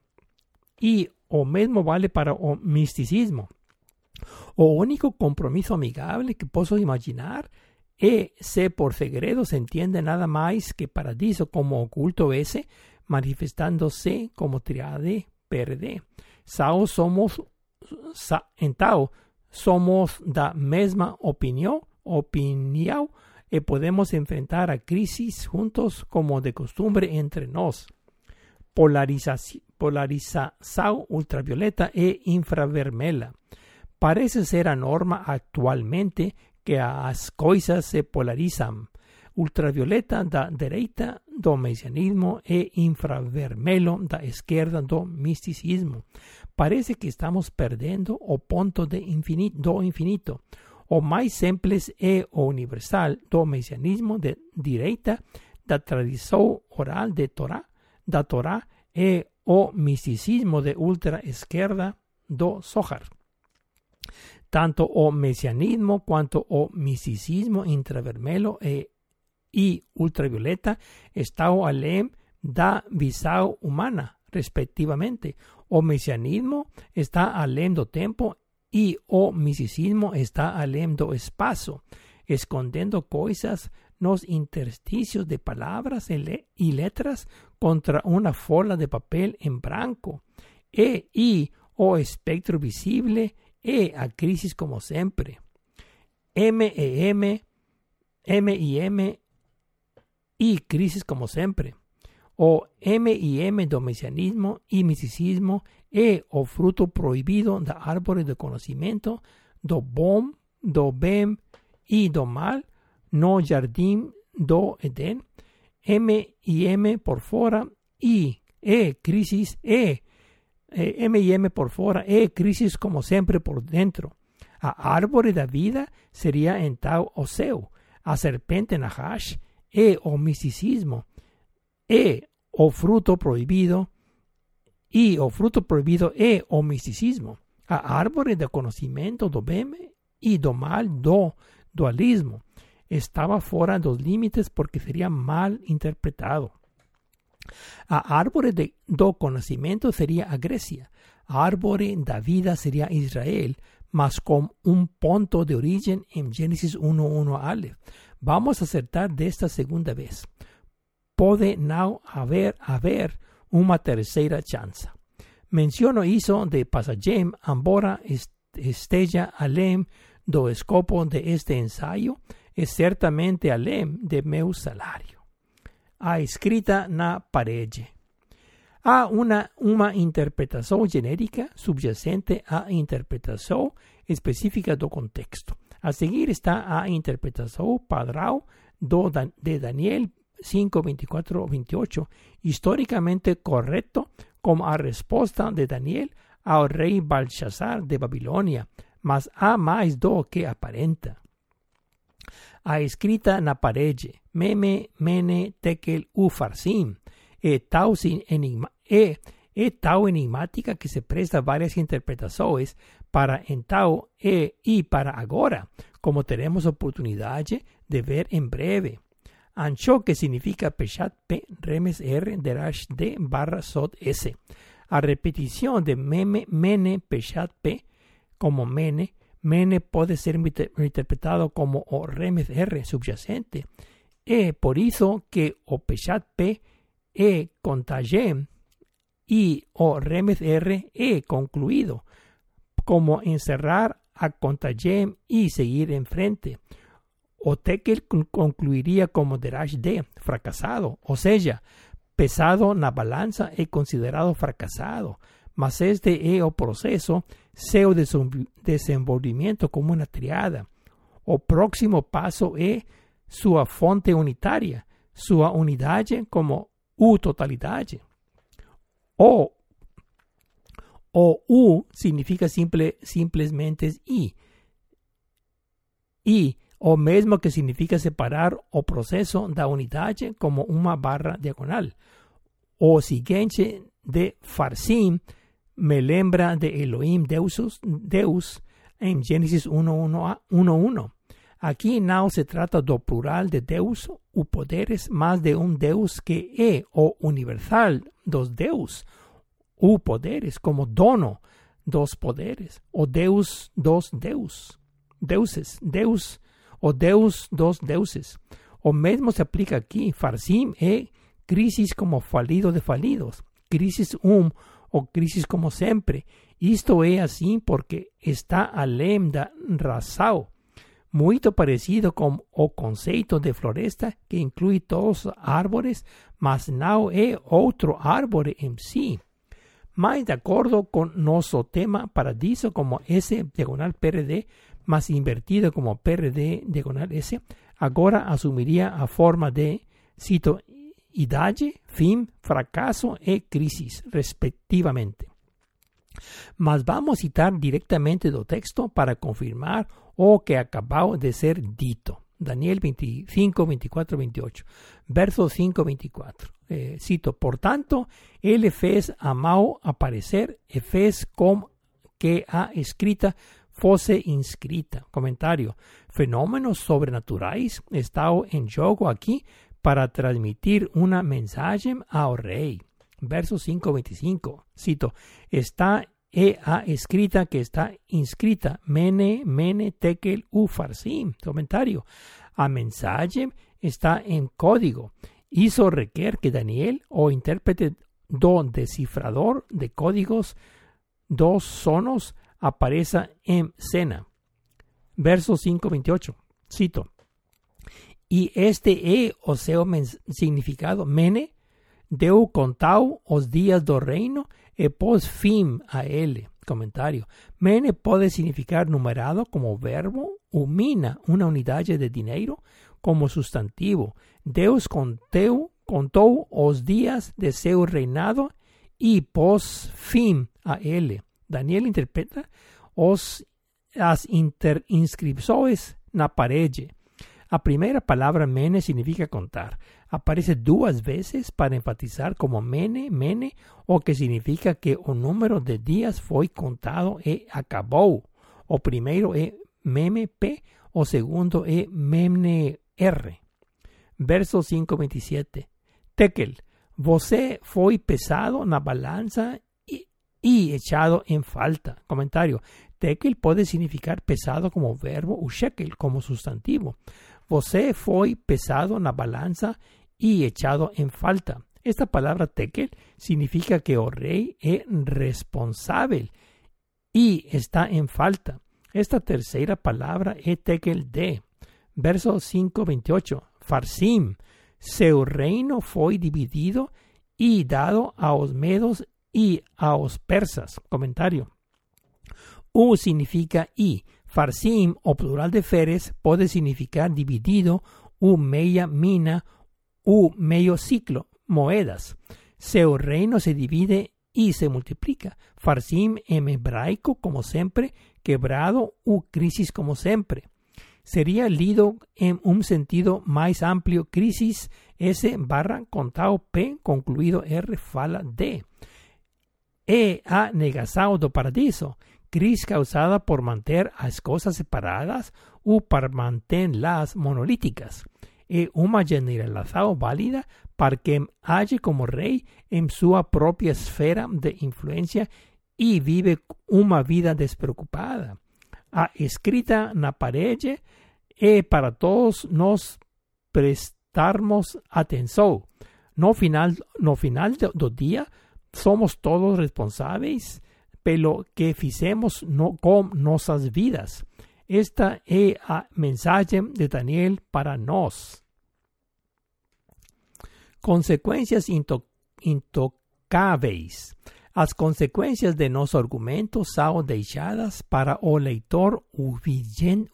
Y o mesmo vale para o misticismo. O único compromiso amigable que puedo imaginar es se por segredo se entiende nada más que paradiso como oculto ese, manifestándose como triade perde. Sao somos, sa, en Tao, somos da mesma opinión, opinión, y podemos enfrentar a crisis juntos como de costumbre entre nos. Polarización polarização ultravioleta e infravermelha. Parece ser a norma actualmente que as coisas se polarizam. Ultravioleta da direita do mesianismo e infravermelho da esquerda do misticismo. Parece que estamos perdendo o ponto de infinito, do infinito. O mais simples e o universal do mesianismo de direita da tradição oral de Torá, da Torá e o misticismo de ultra izquierda do Zohar. Tanto o mesianismo cuanto o misticismo intravermelo e, y ultravioleta estão além da visão humana, respectivamente. O mesianismo está além do tempo y o misticismo está além do espacio, escondendo coisas nos intersticios de palabras y letras contra una fola de papel en blanco, e y o espectro visible e a crisis como siempre. M e M, M y M y crisis como siempre. O M y M do mesianismo y misticismo. E o fruto prohibido de árboles de conocimiento. Do bom, do bem y do mal, no jardim do Eden, M y M por fuera, y E crisis, E, eh, M y M por fuera, E crisis como siempre por dentro. A árvore da vida sería en tau o seu, a serpente nahash, E o misticismo, E o fruto prohibido, y o fruto prohibido. E o misticismo. A árvore de conocimiento do bem y do mal do dualismo. Estaba fuera de los límites porque sería mal interpretado. A árbore de, do conocimiento sería a Grecia, a árbore da vida sería Israel, mas con un punto de origen en Génesis 1.1 Aleph. Vamos a acertar de esta segunda vez. Pode now haber, haber una tercera chance. Menciono hizo de pasagem, ambora estella alem do escopo de este ensayo, es certamente alem de meu salario. A escrita na parede. Há una, uma interpretação genérica subyacente à interpretação específica do contexto. A seguir está a interpretação padrão do, de Daniel 5, 24, 28, históricamente correcto como a resposta de Daniel ao rei Belshazzar de Babilônia, mas há mais do que aparenta. A escrita na parede, meme, mene, tekel, ufarsim, e tal, enigma, e, e tal enigmática que se presta várias interpretações para então e, e para agora, como teremos oportunidade de ver em breve. Ancho, que significa Peshat P, Remes R, Derash D, barra Sot S. A repetición de meme, mene, Peshat P, como mene, mene puede ser interpretado como o remes R subyacente. E por eso que o Peshat P, E contagem y o remes R, E concluido, como encerrar a contagem y seguir enfrente. O Tekel concluiría como Derash D, fracasado, o sea, pesado na balanza e considerado fracasado, mas este é o proceso seu desenvolvimento como uma triada. O próximo passo é sua fonte unitária, sua unidade como U totalidade. O, o U significa simple, simplesmente I. I o mesmo que significa separar o proceso da unidade como uma barra diagonal. O seguinte de Farsim me lembra de Elohim Deusus, Deus em Gênesis 1.1. Aqui não se trata do plural de Deus ou poderes, mas de um Deus que é o universal dos Deus, ou poderes como dono dos poderes, o Deus dos Deus, deuses, Deus o Deus dos deuses. O mesmo se aplica aqui. Farsim é crisis como falido de falidos. Crisis um ou crisis como sempre. Isto é assim porque está além da razão. Muito parecido com o conceito de floresta que inclui todos os mas não é outro árvore em si. Mas de acordo com nosso tema paradiso como S diagonal PRD, más invertido como PRD diagonal S, ahora asumiría a forma de, cito, idade, fin, fracaso e crisis, respectivamente. Mas vamos a citar directamente do texto para confirmar o que acabó de ser dito. Daniel 25, 24, 28, verso 5, 24. Eh, cito, por tanto, él fez a Mao aparecer e fez com que ha escrita fosse inscrita. Comentario. Fenómenos sobrenaturales están en juego aquí para transmitir una mensaje al rey. Verso 5.25. Cito. Está e a escrita que está inscrita. Mene, mene, tekel, ufarsim. Comentario. A mensaje está en código. Hizo requer que Daniel, o intérprete do descifrador de códigos, dos sonos, aparece en cena. Verso 5.28. Cito. Y este es o sea significado mene, deu contau os días do reino e pos fim a ele. Comentario. Mene puede significar numerado como verbo o mina, una unidad de dinero, como sustantivo. Deus conteu, contó os días de seu reinado y pos fin a él. Daniel interpreta os as inscripciones na parede. La primera palabra mene significa contar. Aparece dos veces para enfatizar como mene, mene, o que significa que un número de días fue contado e acabó. O primero es meme P o segundo es meme R. Verso 527. Tekel, você foi pesado na balanza y echado en falta. Comentario. Tekel puede significar pesado como verbo o shekel como sustantivo. Você foi pesado na balanza y echado en falta. Esta palabra tekel significa que o rey es responsable y está en falta. Esta tercera palabra es tekel de. Verso 5.28. Farsim. Seu reino fue dividido y dado a os medos y a os persas. Comentario. U significa y. Farsim o plural de feres puede significar dividido, u meia mina, u medio ciclo, moedas. Seu reino se divide y se multiplica. Farsim en hebraico, como siempre, quebrado u crisis como siempre. Sería lido en un sentido más amplio crisis S barra contado P concluido R fala D. E a negação do paradiso, crisis causada por mantener as cosas separadas u para mantenerlas monolíticas. E una generalización válida para que age como rey en su propia esfera de influencia y vive una vida despreocupada. A escrita na parede e para todos nos prestarmos atención. No final, no final do día, somos todos responsables pelo que fizemos no, con nuestras vidas. Esta es a mensaje de Daniel para nos. Consecuencias intocáveis. As consecuencias de nuestro argumento son deixadas para o leitor uvinche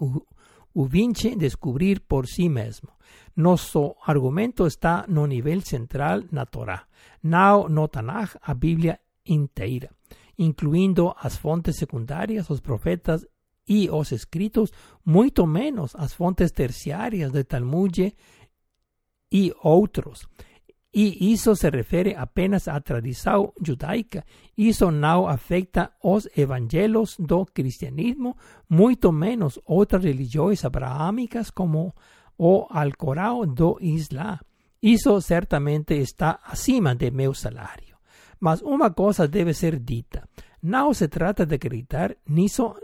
descubrir por sí mismo. Nuestro argumento está no nivel central na Torá, nao no Tanaj, a Biblia inteira, incluindo as fontes secundarias, os profetas y os escritos, muito menos as fontes terciarias de Talmud y otros. Y eso se refiere apenas a tradición judaica. Eso no afecta os evangelos do cristianismo, muito menos otras religiones abrahámicas como o al Corao do Isla. Eso certamente está acima de meu salario. Mas una cosa debe ser dita. No se trata de acreditar niso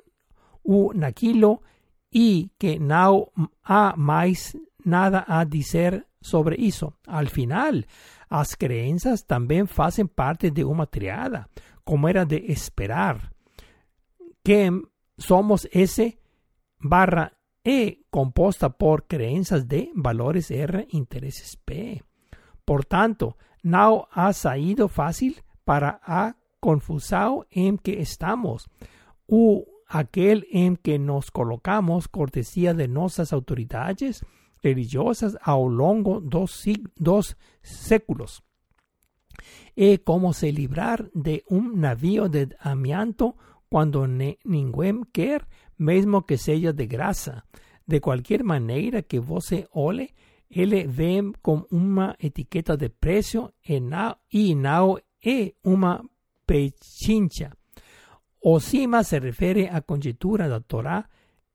u naquilo y que no ha más nada a decir sobre eso. Al final, las creencias también hacen parte de una triada, como era de esperar, que somos S barra E compuesta por creencias de valores R, intereses P. Por tanto, no ha salido fácil para a confusado en que estamos, u aquel en que nos colocamos cortesía de nuestras autoridades, religiosas a lo largo dos, séculos. Y cómo se librar de un navío de amianto cuando ningún quer, mesmo que sea de grasa. De cualquier manera que se ole, él ve con una etiqueta de precio y no es una pechincha. O cima se refiere a conjetura da Torá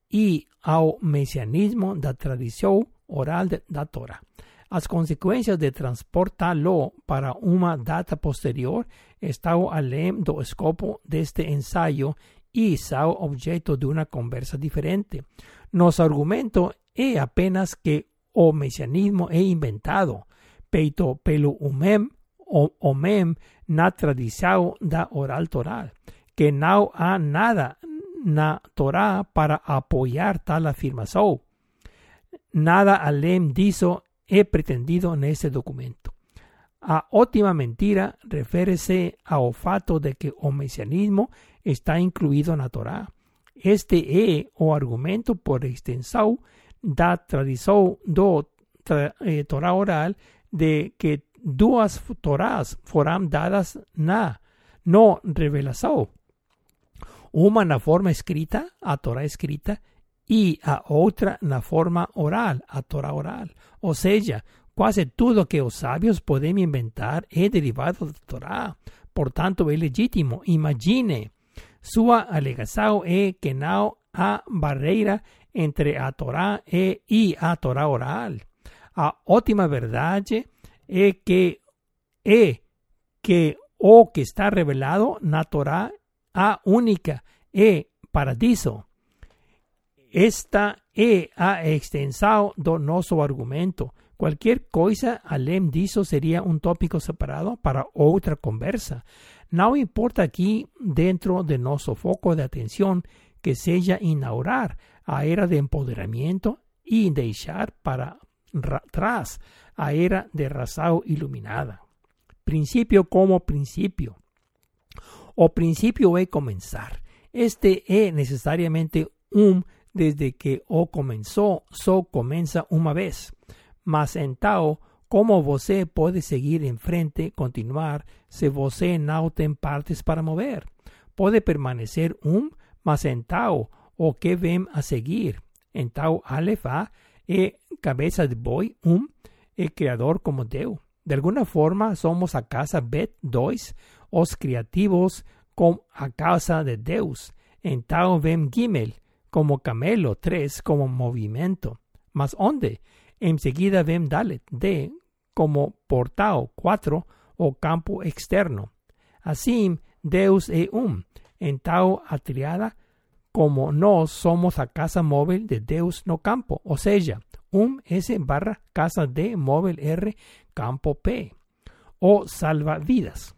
y ao mesianismo da tradición oral da Torah. As consequências de transportá-lo para uma data posterior estão além do escopo deste ensaio e são objeto de uma conversa diferente. Nosso argumento é apenas que o mesianismo é inventado, peito pelo umem o omem na tradição da oral Torah, que não há nada na Torá para apoiar tal afirmação nada além disso é pretendido nesse documento. A ótima mentira reférese ao fato de que o mesianismo está incluído na Torá. Este é o argumento por extensão da tradição do tra, eh, Torá oral de que duas Torás foram dadas na no revelação. Uma na forma escrita, a Torá escrita, e a outra na forma oral, a Torá oral. Ou seja, quase tudo que os sábios podem inventar é derivado da Torá. Portanto, é legítimo. Imagine, sua alegação é que não há barreira entre a Torá e a Torá oral. A ótima verdade é que é que o que está revelado na Torá a única é paradiso. Esta é a extensão do nosso argumento. Qualquer coisa além disso seria um tópico separado para outra conversa. Não importa aqui, dentro de nosso foco de atenção, que seja inaugurar a era de empoderamento e deixar para trás a era de razão iluminada. Princípio como princípio. O princípio é começar. Este é necessariamente um desde que o começou, só começa uma vez. Mas então, como você pode seguir em frente, continuar, se você tem partes para mover? Pode permanecer um, mas então, o que vem a seguir? Então, Aleph é cabeça de boi, um, é criador como Deus. De alguma forma, somos a casa Bet 2, os criativos com a casa de Deus. Então vem Gimel, como camelo, 3, como movimento. Mas onde? Enseguida vem Dalet, D, como portal, 4, o campo externo. Assim, Deus é um. Então, a triada, como nós somos a casa móvel de Deus no campo, ou seja, um S barra casa D móvel R campo P, o salva-vidas.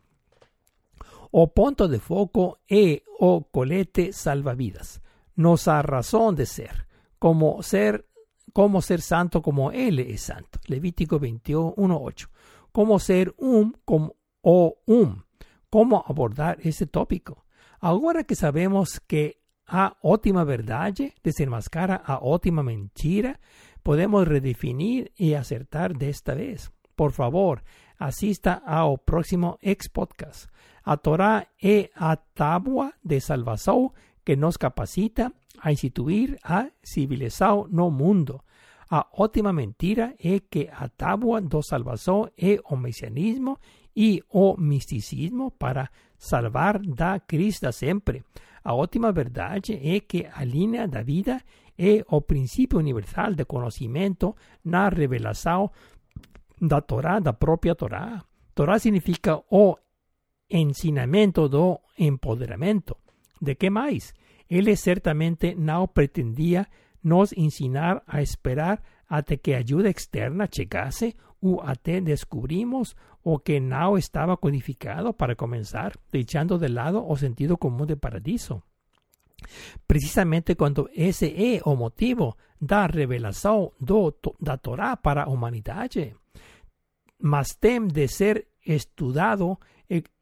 O ponto de foco é o colete salva-vidas, nossa razão de ser, como ser como ser santo como Él es santo. Levítico 21.8. Cómo ser um como o um. Cómo abordar ese tópico. Agora que sabemos que a ótima verdade desenmascara a ótima mentira, podemos redefinir y acertar desta vez. Por favor, assista ao próximo ex podcast. A Torá é a tábua de salvação que nos capacita a instituir a civilização no mundo. A ótima mentira é que a tábua do salvação é o mesianismo e o misticismo para salvar da crise da sempre. A ótima verdade é que a linha da vida é o princípio universal de conhecimento na revelação da Torá, da própria Torá. Torá significa o ensinamento do empoderamento. De que mais? Ele certamente não pretendia nos ensinar a esperar hasta que ayuda externa chegase o até descubrimos o que no estaba codificado para comenzar, echando de lado o sentido común de paradiso. Precisamente cuando ese é o motivo da revelación do, da Torá para humanidade, mas tem de ser estudado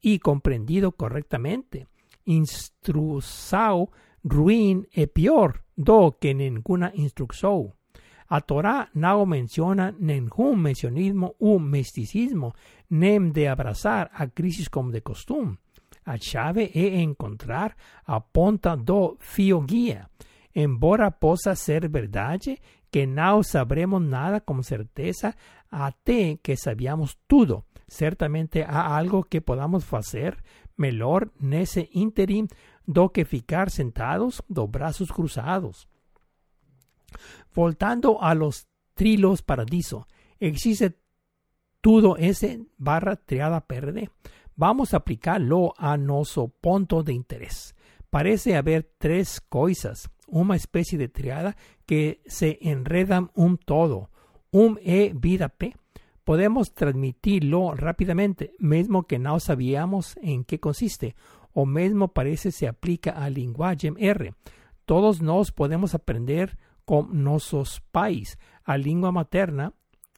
y comprendido correctamente. Instrução ruim e pior do que ninguna instrucción. A Torá no menciona ningún mencionismo u misticismo, nem de abrazar a crisis como de costumbre. A chave é encontrar a ponta do fio guia. Embora possa ser verdade que não sabremos nada com certeza até que sabíamos tudo, certamente há algo que podamos fazer melhor nesse interim do que ficar sentados do brazos cruzados. Voltando a los trilos paradiso, existe todo ese barra triada verde. Vamos a aplicarlo a nuestro punto de interés. Parece haber tres cosas, una especie de triada que se enredan un todo, un E vida P. Podemos transmitirlo rápidamente, mismo que no sabíamos en qué consiste o mesmo parece se aplica al lenguaje R. Todos nos podemos aprender nuestros pais a lengua materna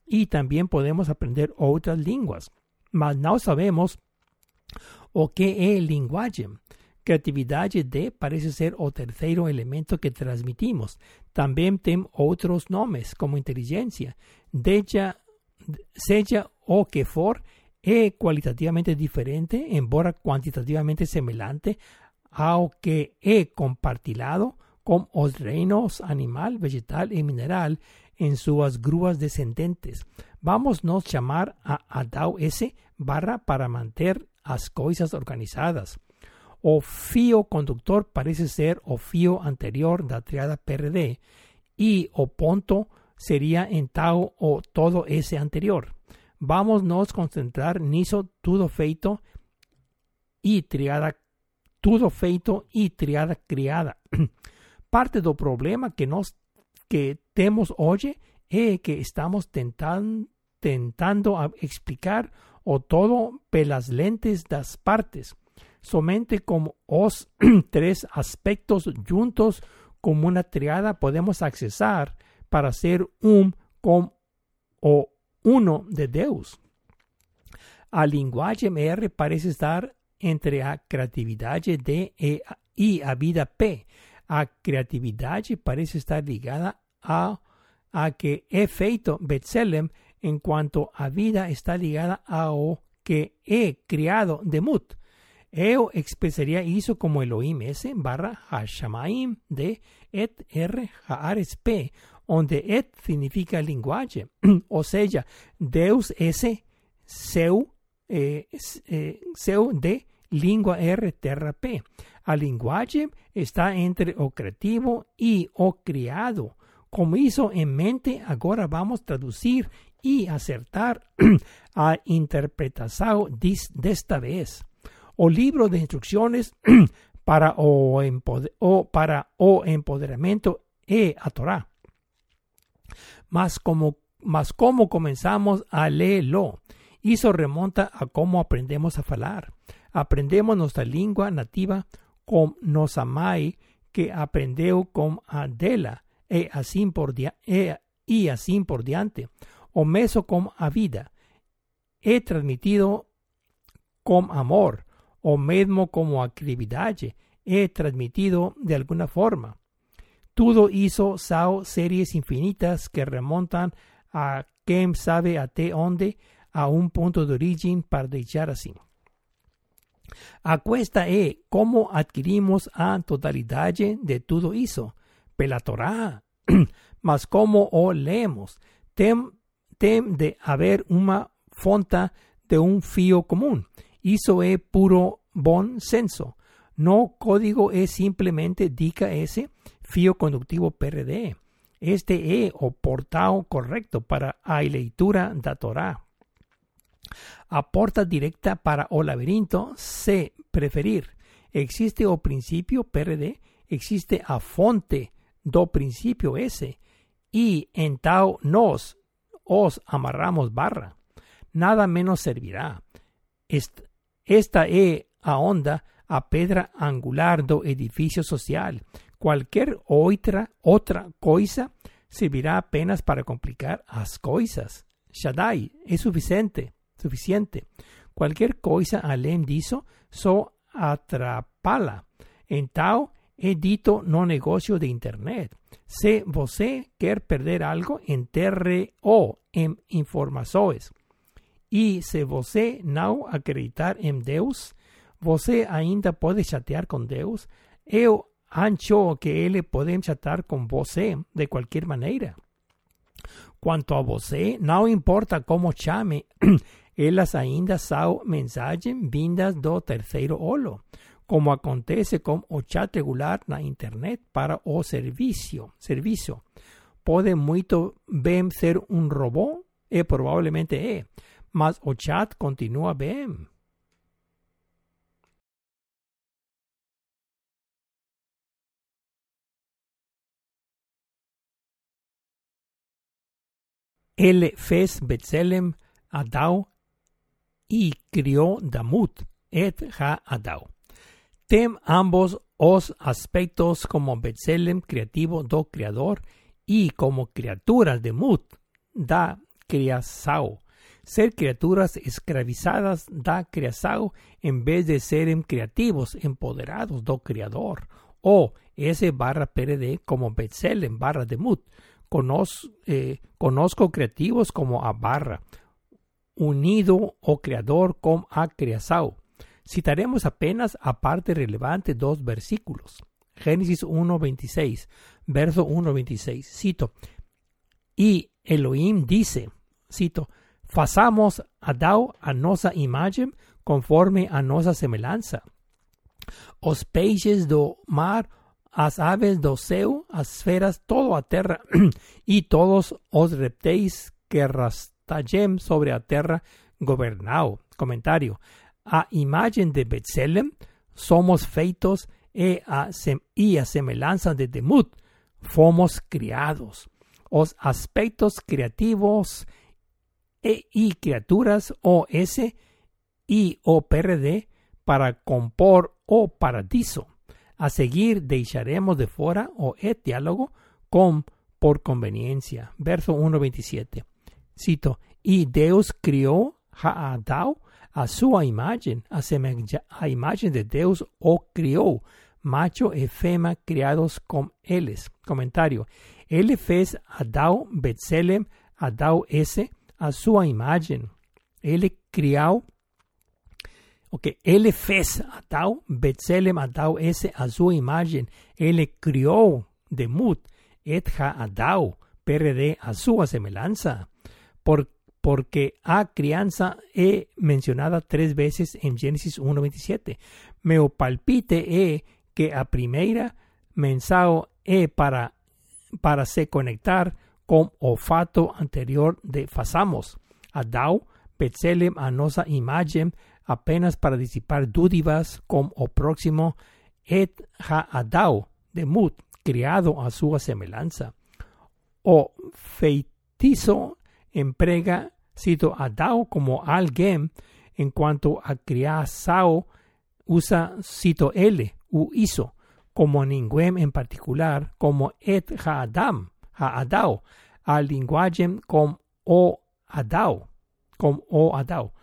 y también podemos aprender otras lenguas. mas no sabemos o qué es lenguaje. Creatividad de parece ser o tercero elemento que transmitimos. También tem otros nombres como inteligencia. Deja, sella o que for es cualitativamente diferente, embora cuantitativamente semejante ao que es compartilado con los reinos animal, vegetal y mineral en sus grúas descendentes. Vamos nos llamar a Adao S barra para mantener las cosas organizadas. O fío conductor parece ser o fío anterior da triada PRD y o ponto sería en tau o todo ese anterior. Vamos nos concentrar niso todo feito y triada todo feito y triada criada. Parte do problema que nos que temos hoy es que estamos tentando explicar o todo pelas lentes das partes, somente como os tres aspectos juntos como una triada podemos accesar para ser un con o uno de Deus. A linguagem R parece estar entre a creatividade D e, e a vida P. A creatividade parece estar ligada a, a que é feito Betselem en cuanto a vida está ligada a o que he criado de mut. Eo expresaría eso como Elohim S barra Hashamaim de et R Haares P, donde et significa lenguaje, o sea, Deus S seu, eh, eh, seu de lingua R terra P. A lenguaje está entre o creativo y o criado. Como hizo en mente, ahora vamos a traducir y acertar a interpretación de esta vez. O libro de instrucciones para o, para o empoderamiento e a Torah. Mas como, comenzamos a leerlo, eso remonta a cómo aprendemos a hablar. Aprendemos nuestra lengua nativa con nos amai que aprendeu con Adela e así por, e, y así por diante o meso con a vida. He transmitido con amor, o mesmo como actividad, he transmitido de alguna forma. Todo hizo Sao series infinitas que remontan a quien sabe a te onde, a un punto de origen para dichar así. A cuesta es cómo adquirimos a totalidad de todo hizo, pela Torah, mas como o leemos, tem tem de haber una fonta de un fío común. Eso es puro bon senso. No código es simplemente dica ese fío conductivo PRD. Este es o portal correcto para a leitura da Torah. A porta directa para o laberinto se preferir. Existe o principio PRD, existe a fonte do principio ese y en tal nos os amarramos barra, nada menos servirá. Esta, es a onda a pedra angular do edificio social. Cualquier otra, otra cosa servirá apenas para complicar as coisas. Shaddai es suficiente, suficiente. Cualquier cosa além disso so atrapala. En tal he dito no negocio de internet. Se você quer perder algo, enterre o em informações. E se você não acreditar em Deus, você ainda pode chatear com Deus. Eu acho que ele pode chatear com você de qualquer maneira. Quanto a você, não importa como chame, elas ainda são mensagens vindas do terceiro olo como acontece con o chat regular na internet para o servicio. servicio. Pode muito bem ser un robot e probablemente é, mas o chat continúa bem. Ele fez Betzelem Adao y crió Damut et Ha Adao. Tem ambos os aspectos como Betselem creativo do creador y como criaturas de Mut da criasao. ser criaturas escravizadas da criação en vez de serem creativos, empoderados do criador. O S barra PRD como Betselem barra Demut. Conozco, eh, conozco creativos como a barra, unido o creador con a criação. Citaremos apenas a parte relevante dos versículos. Génesis 1.26, verso 1.26. Cito. Y Elohim dice, cito, Façamos a Dao a nossa imagem conforme a nossa semelhança. Os peixes do mar, as aves do céu, as feras, todo a terra e todos os reptéis que sobre a terra governau. Comentário. A imagem de Betselem somos feitos e a, sem, a semelhança de Demut fomos criados. Os aspectos criativos e y criaturas o S y o PRD para compor o paradiso. A seguir deixaremos de fora o e diálogo con por conveniencia. Verso 1.27. Cito, y Deus crió a Adão a sua imagem, a, imagem de Deus o criou, macho e fema criados com eles. Comentário. Ele fez Adão, Betselem, Adão S, a sua imagem. Ele criou, ok, ele fez a tal, Betselem a tal esse a sua imagem. Ele criou Demut, et ha Adau, PRD a sua semelhança. Por, porque a criança é mencionada três vezes em Gênesis 1.27. Meu palpite é que a primeira menção é para, para se conectar con o fato anterior de Fasamos. Adau, Betselem a nosa apenas para disipar dúvidas com o próximo et ha Adau, de Mut, criado a sua semelhança. O feitiço emprega, cito Adau como alguém, enquanto a criação usa, cito ele, u hizo, como ninguém en particular, como et ha Adam, ha Adau, al linguaggem com o adau, com o adau.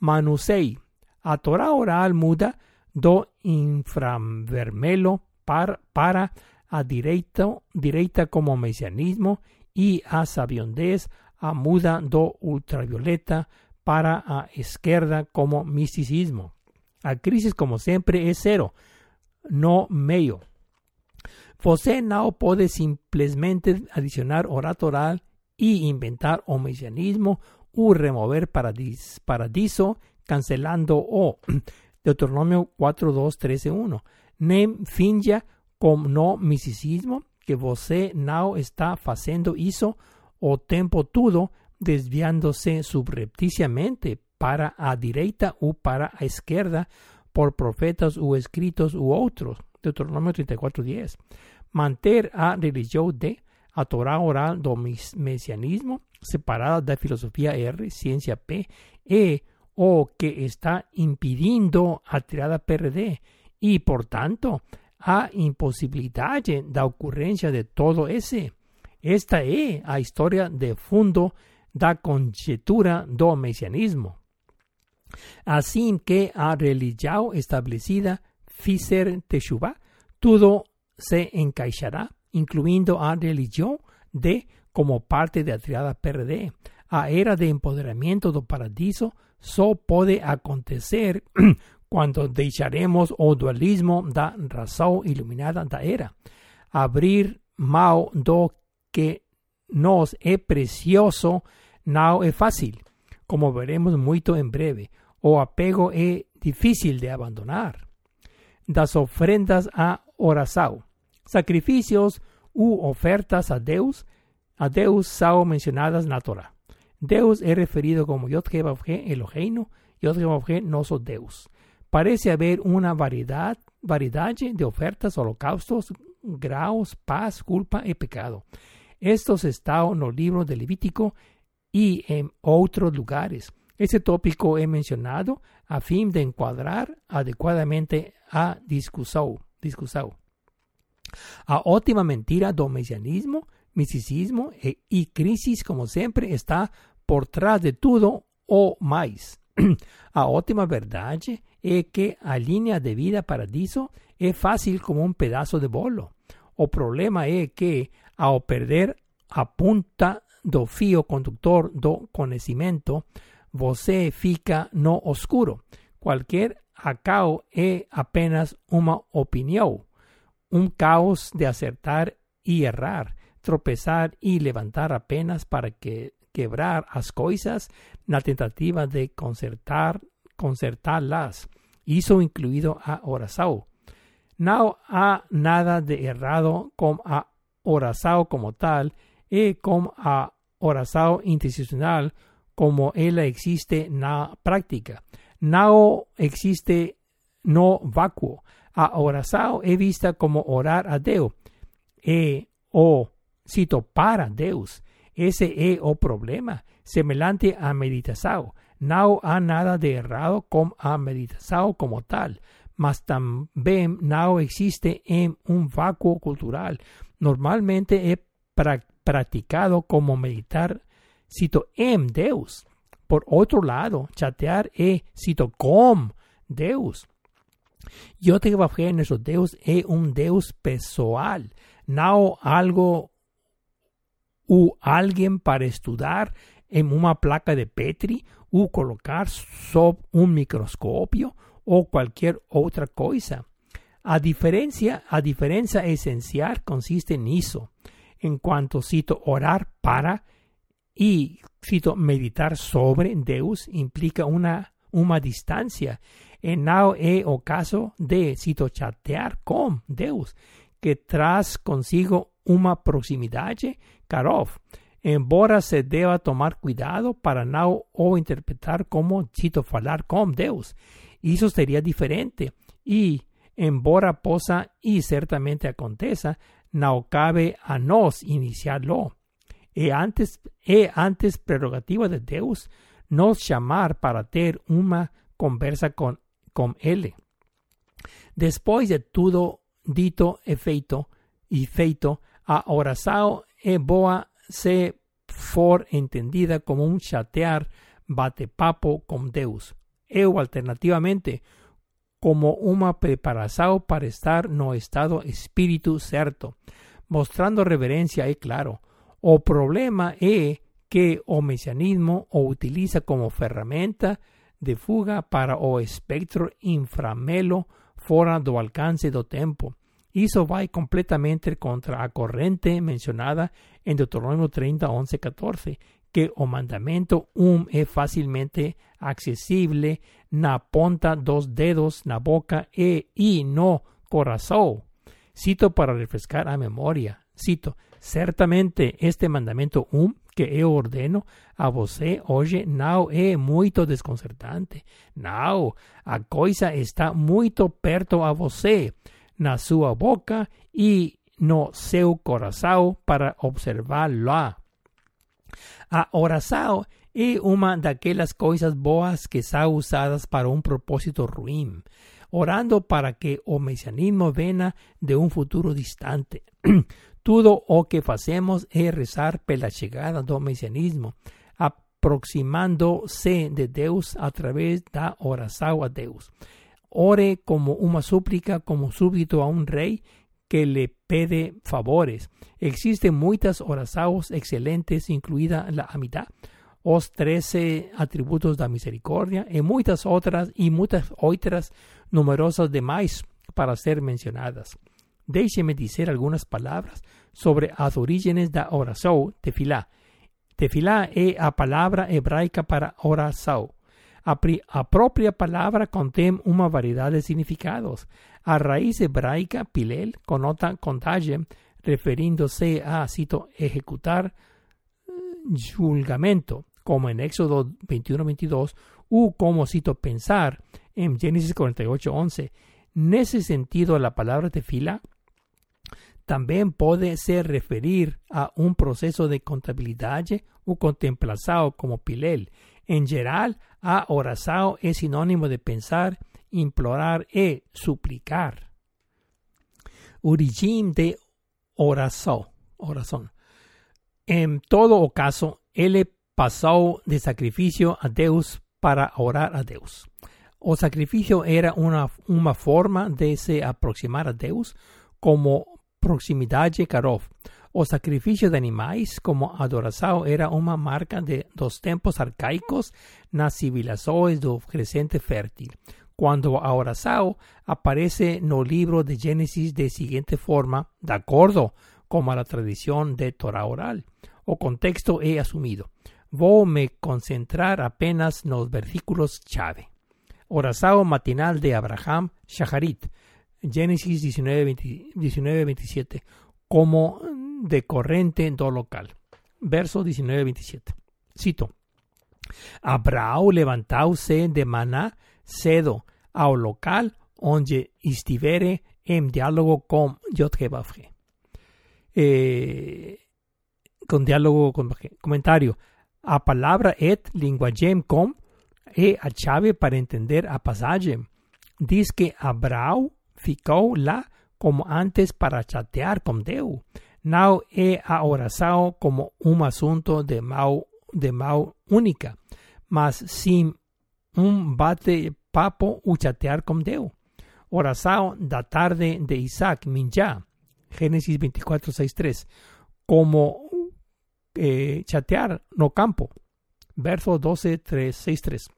Manusei, a Torah oral muda do infravermelo par, para a direita, direita como mesianismo y a sabiondez a muda do ultravioleta para a izquierda como misticismo. A crisis como siempre es cero, no medio. Você no puede simplemente adicionar oratoral y inventar o mesianismo u remover paradis, paradiso cancelando o Deuteronomio 4.2.13.1. Nem finja como no misticismo que você no está haciendo isso o tempo todo desviándose subrepticiamente para a direita u para a izquierda por profetas u escritos u otros. Deuteronomio 34.10. Manter a religião de a Torá oral do mesianismo separada da filosofia R, ciência P, e o que está impedindo a tirada PRD e, portanto, a impossibilidade da ocorrência de todo esse. Esta é a história de fundo da conjetura do mesianismo. Assim que a religião estabelecida fizer Teshuvah, todo se encaixará, incluindo a religión de como parte de a triada PRD. A era de empoderamiento do paradiso só pode acontecer quando deixaremos o dualismo da razão iluminada da era. Abrir mão do que nos é precioso não é fácil, como veremos muito em breve. O apego é difícil de abandonar. Das ofrendas a oração sacrificios u ofertas a Deus, a Deus sao mencionadas na Torah. Deus é referido como Yod Eloheinu, Yod nosso Deus. Parece haver uma variedade, variedade de ofertas, holocaustos, graus, paz, culpa e pecado. Estos estão no livro de Levítico e em outros lugares. Este tópico é mencionado a fim de enquadrar adequadamente a discussão. A ótima mentira do mesianismo, misticismo e, y crisis, como siempre, está por trás de todo ou mais. a ótima verdade é que a linha de vida paradiso é fácil como um pedaço de bolo. O problema é que, ao perder a punta do fio conductor do conhecimento, você fica no oscuro. Qualquer acao é apenas uma opinião, um caos de acertar e errar, tropeçar e levantar apenas para que quebrar as coisas na tentativa de consertar consertá-las, isso incluído a oração. Não há nada de errado com a oração como tal e com a oração institucional como ela existe na práctica. Não existe no vácuo. A oração é vista como orar a Deus e o cito para Deus. Ese é o problema, semelhante à meditação. Não há nada de errado com a meditação como tal, mas também não existe em um vácuo cultural. Normalmente é pra praticado como meditar, cito, em Deus. Por outro lado, chatear é, cito, com Deus. Eu te que nosso Deus é um Deus pessoal, não algo ou alguém para estudar em uma placa de Petri ou colocar sob um microscópio ou qualquer outra coisa. A diferença, a diferença essencial consiste nisso. Enquanto cito orar para e cito meditar sobre Deus implica uma, uma distância. E não é o caso de cito chatear com Deus, que traz consigo uma proximidade Karov, embora se deba tomar cuidado para no o interpretar como cito falar con Deus. Eso sería diferente y, embora posa y certamente aconteça, no cabe a nos iniciarlo. E antes, e antes prerrogativa de Deus nos chamar para ter uma conversa con, con Ele. Después de todo dito e feito, e feito, a oração é boa se for entendida como un chatear bate-papo con Deus, ou alternativamente como uma preparação para estar no estado espírito certo, mostrando reverencia é claro. O problema é que o mesianismo o utiliza como ferramenta de fuga para o espectro inframelo fora do alcance do tempo Eso va completamente contra a corrente mencionada en Deuteronomio 30, 11, 14, que o mandamento um é facilmente accesible na ponta dos dedos na boca e, e no corazón. Cito para refrescar a memoria. Cito, certamente este mandamento um que eu ordeno a você hoje não é muito desconcertante. Não, a coisa está muito perto a você na sua boca e no seu coração para observá-la. A oração é uma daquelas coisas boas que são usadas para um propósito ruim, orando para que o mesianismo venha de um futuro distante. Tudo o que fazemos é rezar pela chegada do mesianismo, aproximando-se de Deus através da oração a Deus ore como una súplica como súbito a un rey que le pide favores. Existen muchas oraciones excelentes, incluida la amistad, os trece atributos de misericordia y muchas otras y muchas otras numerosas demás para ser mencionadas. Déjeme decir algunas palabras sobre las orígenes da oración tefilá. Tefilá es a palabra hebraica para oración. A, propia palabra contém una variedad de significados. A raíz hebraica pilel conota contagie, refiriéndose a, cito, ejecutar julgamento, como en Éxodo 21-22, u como, cito, pensar, en Génesis 48-11. En ese sentido, la palabra tefila también puede ser referir a un proceso de contabilidad o contemplación como pilel. En general, a oração é sinônimo de pensar, implorar e suplicar. Origem de oração. oração. En todo caso, ele pasó de sacrificio a Deus para orar a Deus. O sacrificio era una, forma de se aproximar a Deus como proximidad de Karov. O sacrificio de animales como adoración era una marca de dos tempos arcaicos nas civilizaciones do crescente fértil. Cuando adoración aparece no libro de Génesis de siguiente forma, de acuerdo como a la tradición de Torah oral. O contexto he asumido. Voy me concentrar apenas los versículos chave. Oración matinal de Abraham Shacharit, Génesis 19:27, como de corriente do local. Verso 19:27. Cito. Abraham levantause de maná cedo ao local onde estivere en diálogo con Yotgebafre. Eh, con diálogo con comentario. A palavra et linguagem com é a chave para entender a passagem. Diz que Abraão ficou lá como antes para chatear com Deus. Não é a oração como um assunto de mal, de mal única, mas sim um bate-papo ou chatear com Deus. Oração da tarde de Isaac, Minjá, Génesis 24, 6, 3, como eh, chatear no campo. Verso 12, 3, 6, 3.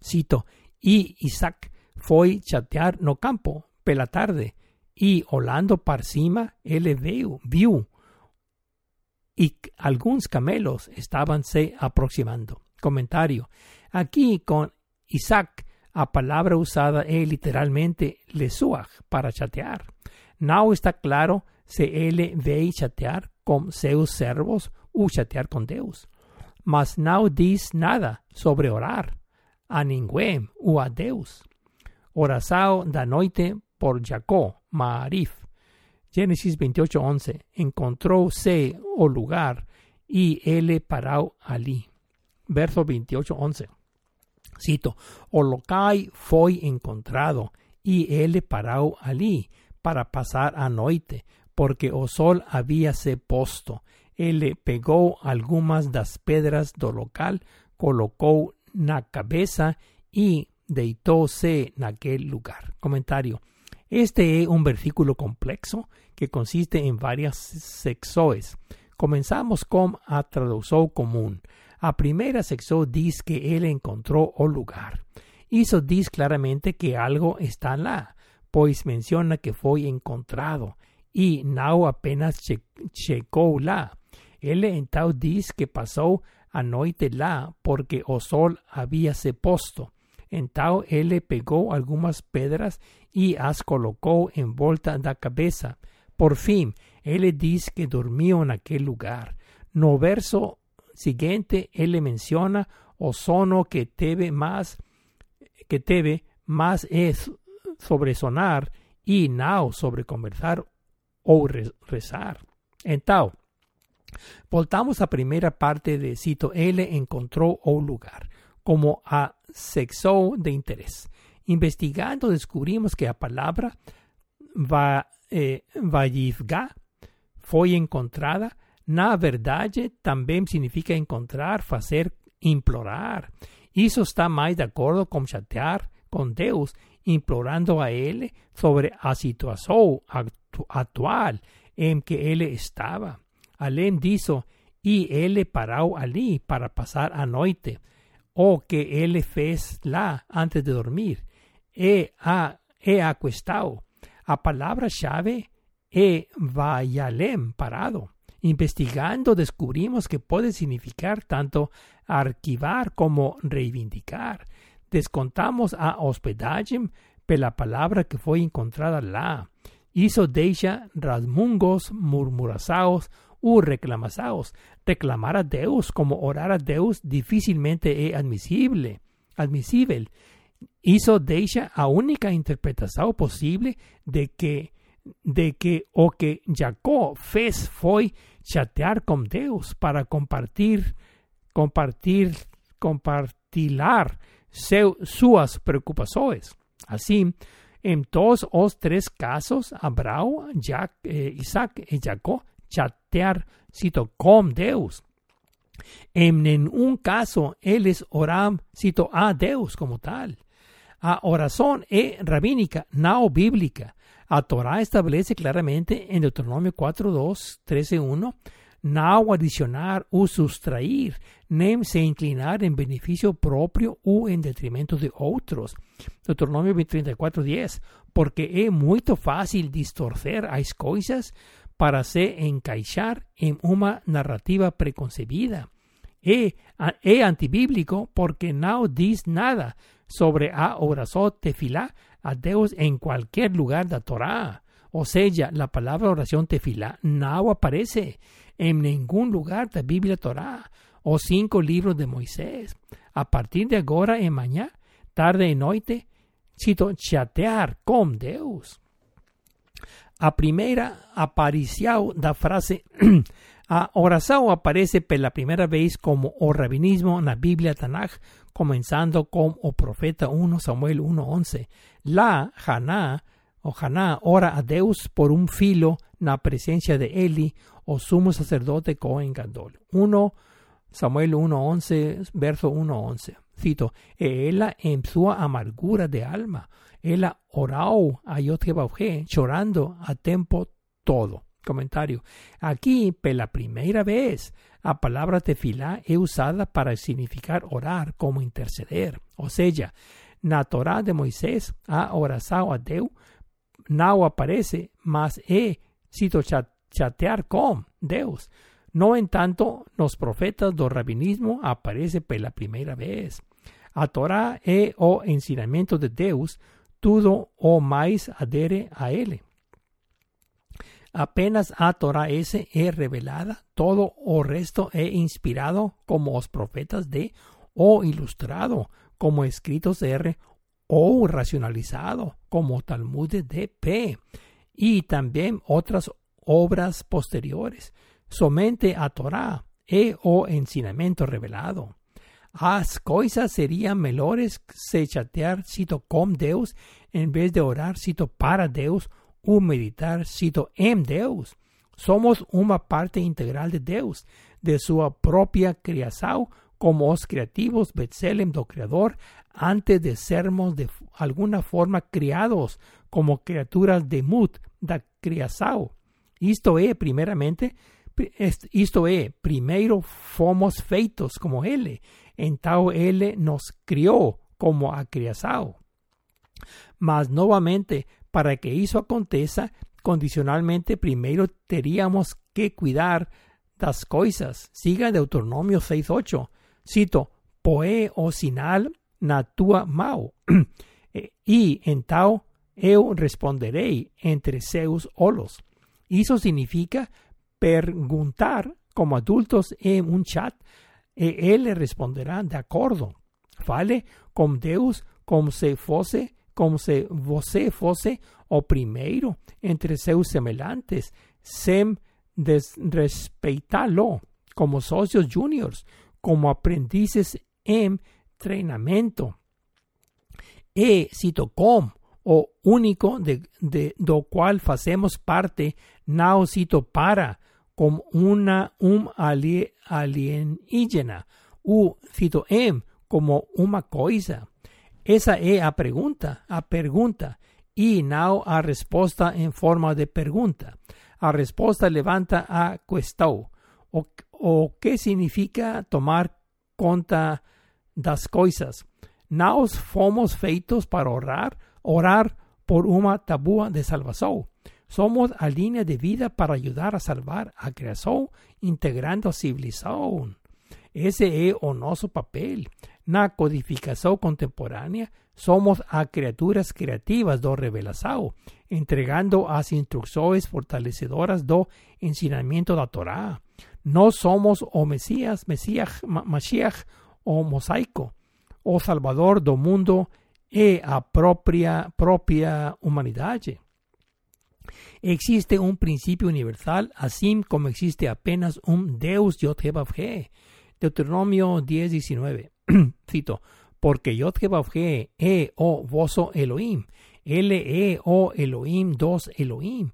Cito, y Isaac foi chatear no campo pela tarde, y olando par cima, ele viu, viu, y algunos camelos estaban se aproximando. Comentario. Aquí con Isaac, a palabra usada es literalmente lesuach para chatear. No está claro él ve chatear con seus servos u chatear con Deus. Mas no diz nada sobre orar a ninguém u a Deus. Oração da noite por Jacó, Maarif. Génesis 28:11. Encontró-se o lugar y él paró allí. Verso 28:11. Cito, o foi encontrado y él paró allí para pasar a noite, porque o sol habíase posto. Él pegó algunas das pedras do local, colocó na cabeza y deitóse aquel lugar. Comentario. Este es un versículo complejo que consiste en varias secciones. Comenzamos con a traducción común. A primera sección dice que él encontró o lugar. Eso dice claramente que algo está lá, pues menciona que fue encontrado y no apenas che checó lá. Él entonces dice que pasó a noite lá porque o sol habíase posto. Entonces él pegó algunas pedras y as colocó en volta da cabeza. Por fin, él dice que durmió en aquel lugar. No verso siguiente, él menciona o sono que teve más, que teve más es sobresonar y now sobre conversar o rezar. Entonces, voltamos a primera parte de cito, él encontró o lugar como a sexo de interés. Investigando descubrimos que la palabra va, eh, fue encontrada. Na verdade, también significa encontrar, hacer, implorar. Eso está más de acuerdo con chatear con Deus, implorando a Él sobre la situación actual en que Él estaba. Além disso, y Él paró allí para pasar a noite o que él fez lá antes de dormir. E a, e. A palavra-chave é vayalem, parado. Investigando descubrimos que puede significar tanto arquivar como reivindicar. Descontamos a hospedagem pela palavra que foi encontrada lá. Isso deixa rasmungos, murmuraçaos u reclamasaos. Reclamar a Deus como orar a Deus difícilmente es admisible. Admisible. Hizo deixa a única interpretación posible de que de que o que Jacob fez foi chatear con Deus para compartir compartir compartilar suas preocupações. Assim, en todos os tres casos, Abraham, Jack, eh, Isaac y Jacob chatear, cito, con Deus. En ningún caso él es oram, cito, a Deus como tal. A oración e rabínica, no bíblica. A Torah establece claramente en Deuteronomio 4.2, 13.1, no adicionar o sustrair, nem se inclinar en beneficio propio o en detrimento de otros. Deuteronomio 34.10, porque es muy fácil distorcer as coisas para se encaixar en una narrativa preconcebida. Es, es antibíblico porque no dice nada sobre a oración tefilá a Dios en cualquier lugar de la Torah. O sea, la palabra oración tefilá no aparece en ningún lugar de la Biblia Torah o cinco libros de Moisés. A partir de ahora en mañana, tarde y noche, cito chatear con Dios. A primera aparición da frase a oración aparece por la primera vez como o rabinismo en la Biblia Tanaj, comenzando con o profeta 1 Samuel 1.11. La Haná o Haná ora a Dios por un filo na presencia de Eli o sumo sacerdote Cohen Gadol. 1 Samuel 1.11, verso 1.11. Cito, ella en su amargura de alma, ella oró a Yotgebauge, llorando a tiempo todo. Comentario. Aquí, por la primera vez, la palabra tefilá es usada para significar orar como interceder. O sea, na Torah de Moisés, a orazao a Deus, no aparece, mas e, cito, chatear con Deus. No en tanto, los profetas do rabinismo aparece por la primera vez. A Torah e o ensinamiento de Deus, todo o mais adere a él. Apenas a Torah S es revelada, todo o resto es inspirado como los profetas de o ilustrado como escritos R o racionalizado como Talmud de P y también otras obras posteriores, somente a Torah e o ensinamiento revelado. As cosas serían melhores se chatear cito con Deus en vez de orar cito para Deus o meditar cito en Deus. Somos una parte integral de Deus, de su propia creación como os creativos Betselem do Creador, antes de sermos de alguna forma criados como criaturas de mut da criação. Isto é, primeramente, isto é, primeiro fomos feitos como Ele, então Ele nos criou como a criação. Mas, novamente, para que isso aconteça, condicionalmente, primeiro teríamos que cuidar das coisas. Siga Deuteronomio 6.8. Cito, poe o sinal na tua mão, e então eu responderei entre seus olhos. Isso significa perguntar como adultos em um chat e ele responderá de acordo. Fale com Deus como se fosse, como se você fosse o primeiro entre seus semelhantes, sem desrespeitá-lo, como socios juniors, como aprendizes en entrenamiento. E cito com o único de, de do cual hacemos parte, no cito para, como una um alienígena, u cito em como una cosa. Esa es a pregunta, a pregunta, y no a respuesta en forma de pregunta. A respuesta levanta a cuestión. O, o qué significa tomar conta das coisas. Naos fomos feitos para orar, orar por una tabúa de salvación. Somos a línea de vida para ayudar a salvar a creación, integrando civilización. Ese es o papel. Na codificación contemporánea, somos a criaturas creativas do revelação, entregando as instrucciones fortalecedoras do ensinamiento da Torá. No somos o Mesías, Mesías, Mashiach o mosaico, o salvador do mundo e a propia, propia humanidade. Existe un principio universal, así como existe apenas un Deus Yod-Heh Deuteronomio 10, 19. Cito, porque Yod-Heh e o voso Elohim, L e o Elohim dos Elohim,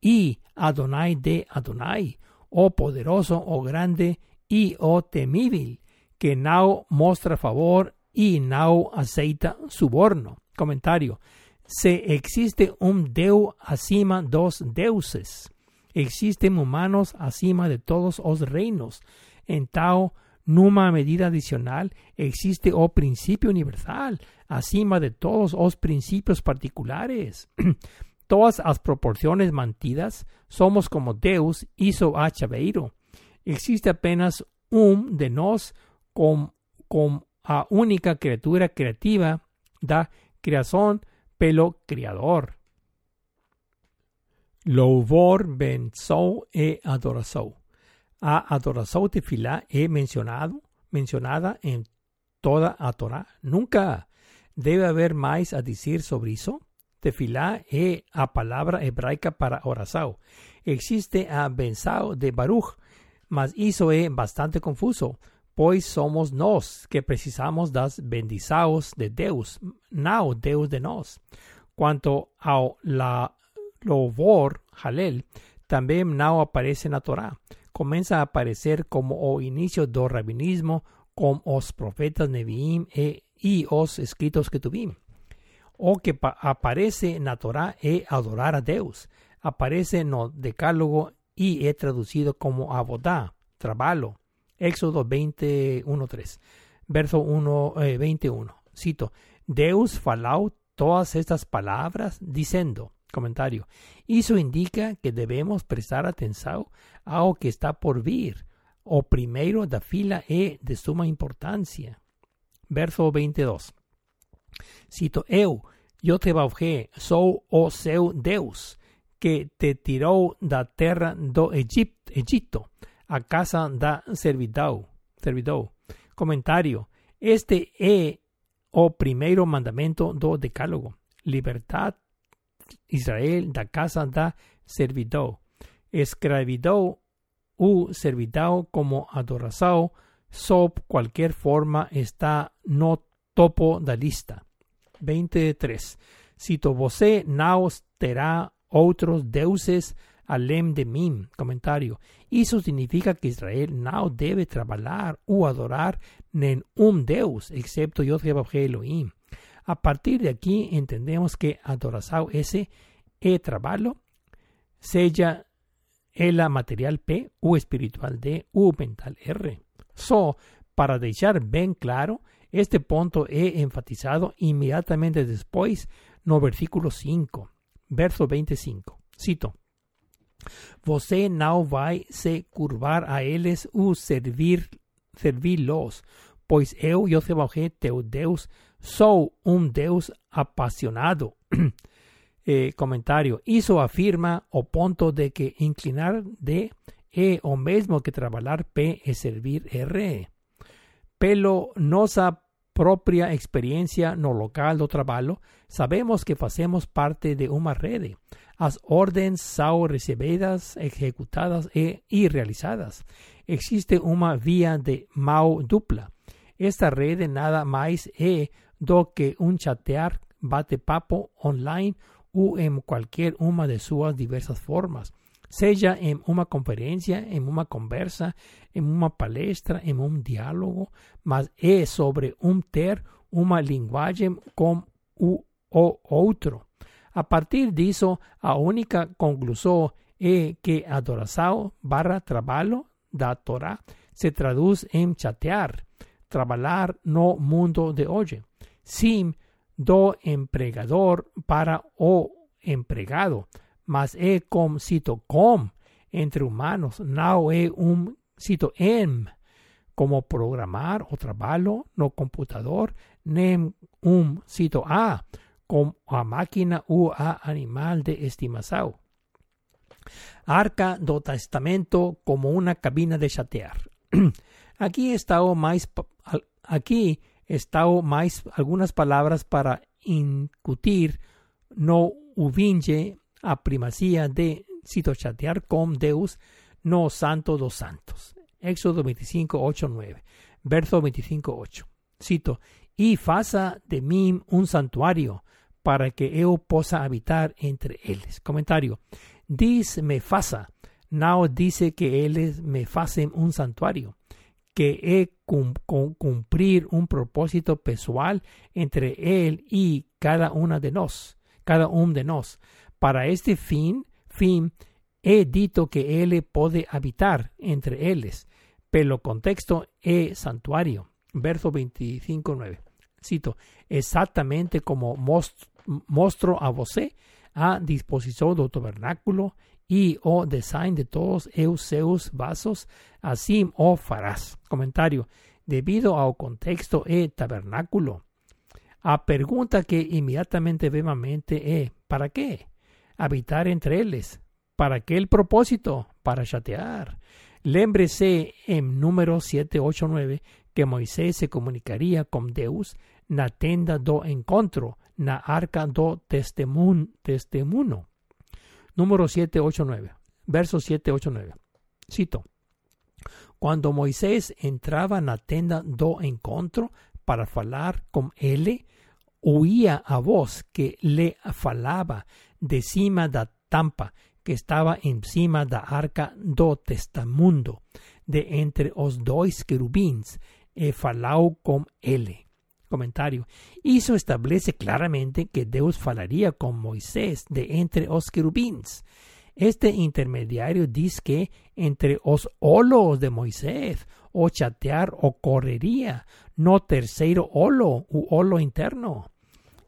y Adonai de Adonai, o poderoso, o grande, y o temível, que no mostra favor y no aceita suborno. Comentario. Se existe un Deu acima dos deuses. Existen humanos acima de todos los reinos. En tal numa medida adicional existe o principio universal acima de todos los principios particulares. Todas las proporciones mantidas somos como Deus hizo a Chaveiro. Existe apenas un de nos con, con a única criatura creativa da creación pelo criador. Louvor ben sou e adoração. A adoração de filá é mencionado, mencionada en toda a Torá. Nunca debe haber más a decir sobre eso. Tefilá es a palabra hebraica para oración. Existe a bensao de Baruch, mas eso es bastante confuso, pues somos nos que precisamos das bendizaos de Deus, no Deus de nos. Cuanto a la lovor, halel, también no aparece en la Torah. Comienza a aparecer como o inicio do rabinismo con os profetas Neviim e, y os escritos que tuvimos o que aparece la Torah es adorar a Dios. Aparece el decálogo y es traducido como abodá, trabajo. Éxodo 21.3, verso 1, 21. Eh, Cito, Deus falau todas estas palabras diciendo, comentario, eso indica que debemos prestar atención a lo que está por vir, o primero da fila es de suma importancia. Verso 22. Cito, eu, yo te baujé, sou o seu Deus, que te tirou da terra do Egipto a casa da servidão. servidou. Comentario. Este é o primeiro mandamento do decálogo. Libertad Israel da casa da servidão. Escravidão u servidão como adoração sob qualquer forma está no topo da lista. 23. Cito vosé naos terá otros deuses alem de mim. Comentario. Eso significa que Israel no debe trabajar o adorar en un deus, excepto yo Elohim. A partir de aquí entendemos que adoración ese e trabajo, sella la material P u espiritual D u mental R. So, para dejar bien claro, este punto he enfatizado inmediatamente después no versículo 5, verso 25. Cito. Você não vai se curvar a eles u servir, servi-los, pois eu, Jeová teu Deus, sou um Deus apasionado. eh, comentario. Isso afirma o ponto de que inclinar de e o mesmo que trabalhar P e servir R pelo nossa propia experiencia no local do trabalho, sabemos que fazemos parte de una rede. As ordens são recibidas, ejecutadas e, e realizadas. Existe uma via de mão dupla. Esta rede nada mais é do que um chatear bate-papo online ou em qualquer uma de suas diversas formas sea en una conferencia, en una conversa, en una palestra, en un diálogo, mas es sobre un ter una lenguaje con u o otro. A partir de eso, a única conclusión es que adoración barra trabajo da Torah se traduce en chatear, trabajar no mundo de hoy. Sim do empregador para o empregado mas é com cito com entre humanos, não é um cito em como programar o trabalho no computador, nem um cito a a máquina ou a animal de estimação. Arca do Testamento como uma cabina de chatear. Aqui está o aqui está o mais algumas palavras para incutir no uvinge a primacía de cito chatear con Deus, no santo dos santos. Éxodo 25, 8, 9. Verso 25, 8. Cito, y faça de mí un santuario para que eu possa habitar entre ellos. Comentario. Diz me faça, no dice que ellos me facen un santuario. que he cum, cum, cumplir un propósito pessoal entre él y cada una de nos, cada uno de nos. Para este fin, fin, he dito que él puede habitar entre ellos, pero contexto es santuario. Verso 25.9. Cito, exactamente como mostro a você a disposición del tabernáculo y o design de todos eus vasos, así o farás. Comentario. Debido al contexto e tabernáculo. A pregunta que inmediatamente ve a mente ¿para qué? Habitar entre ellos. ¿Para qué el propósito? Para chatear. Lembrese en número 789 que Moisés se comunicaría con Deus na tenda do encontro, na arca do testemuno. Número 789, verso 789. Cito. Cuando Moisés entraba na tenda do encontro para falar con él, oía a voz que le falaba de cima da tampa que estaba encima da arca do testamundo, de entre os dois querubins, e falau con él. Comentario. Eso establece claramente que Dios falaría con Moisés de entre os querubins. Este intermediario dice que entre os olos de Moisés o chatear o correría, no tercero olo u olo interno.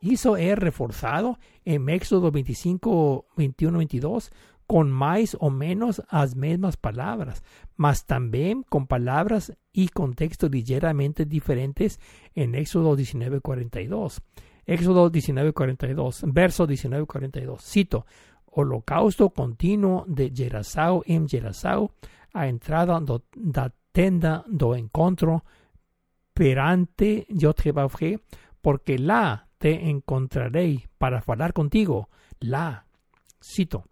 Eso es reforzado en Éxodo 25, 21, 22 con más o menos las mismas palabras, mas también con palabras y contextos ligeramente diferentes en Éxodo 19:42. Éxodo 19:42, verso 19:42. Cito: Holocausto continuo de Gerasao en Gerasao, a entrada do, da tenda do encontro perante yo te porque la te encontraré para hablar contigo. La, cito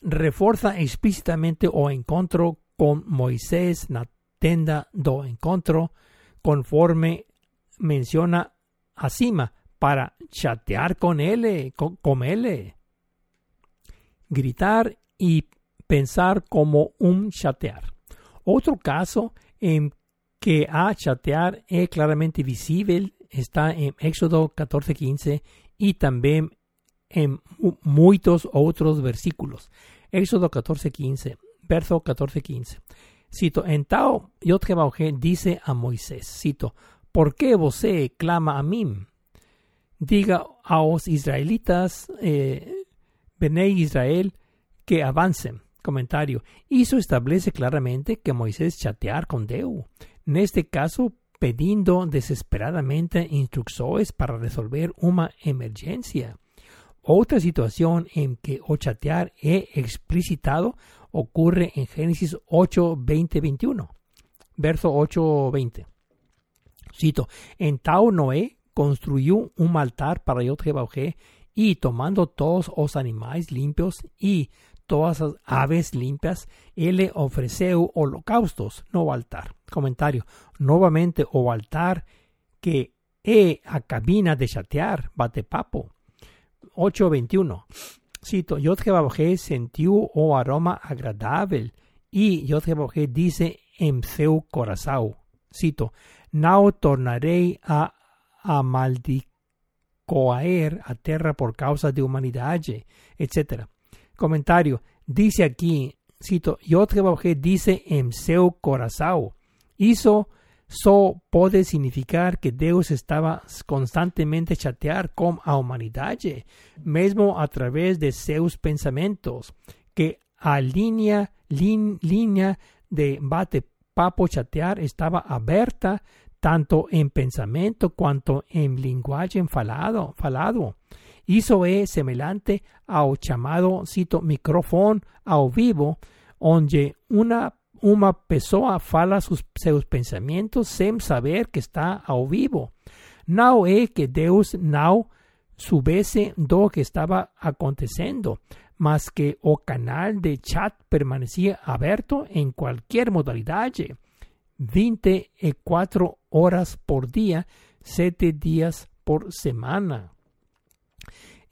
refuerza explícitamente o encontro con Moisés na tenda do encontro, conforme menciona acima, para chatear con él, con, con él. Gritar y pensar como un chatear. Otro caso en que a chatear es claramente visible está en Éxodo 14:15 y también en muchos otros versículos. Éxodo 14:15, verso 14:15. Cito, en Tao Yotjebaoje dice a Moisés, cito, ¿por qué vosé clama a mí? Diga a los israelitas, eh, Israel, que avancen. Comentario. Eso establece claramente que Moisés chatear con Deu. En este caso, pidiendo desesperadamente instrucciones para resolver una emergencia. Otra situación en que o chatear he explicitado ocurre en Génesis 8, 20, 21. Verso 8, 20. Cito, en Tao Noé construyó un altar para Yotje y tomando todos los animales limpios y todas las aves limpias, él le ofreció holocaustos, no altar. Comentario. Nuevamente, o altar que he a cabina de chatear, bate papo 8.21. Cito, Yod sentiu o aroma agradable y Yod dice en seu corazón. Cito, no tornaré a, a a tierra por causa de humanidad, etc. Comentario, dice aquí, cito, Yod dice en seu corazón. Hizo So puede significar que Dios estaba constantemente chatear con la humanidad, mesmo a través de sus pensamientos, que a línea, línea de bate papo chatear estaba abierta tanto en pensamiento cuanto en lenguaje falado. falado. Eso es semejante al llamado, cito, micrófono ao vivo, donde una una pessoa fala sus, seus pensamientos sem saber que está ao vivo. Não é que Deus não soubesse do que estava acontecendo, mas que o canal de chat permanecia aberto em qualquer modalidade, 24 horas por dia, 7 dias por semana.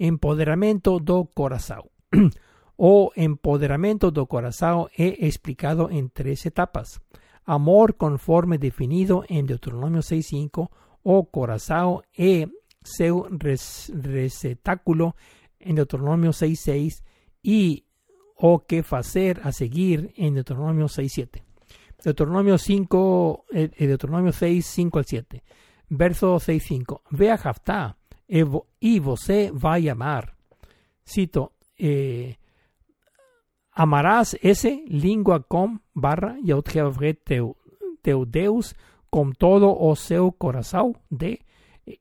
Empoderamento do coração. o empoderamiento do corazón he explicado en tres etapas. amor conforme definido en Deuteronomio 6.5 o corazao e seu receptáculo en Deuteronomio 6.6 y o que hacer a seguir en Deuteronomio 6.7. Deuteronomio 5, eh, eh, Deuteronomio 6, 5 al 7. Verso 6, 5. Ve a Jaftá y você va a. Cito, eh, amarás ese lingua com barra yautjeavre teu, teu Deus con todo o seu corazón de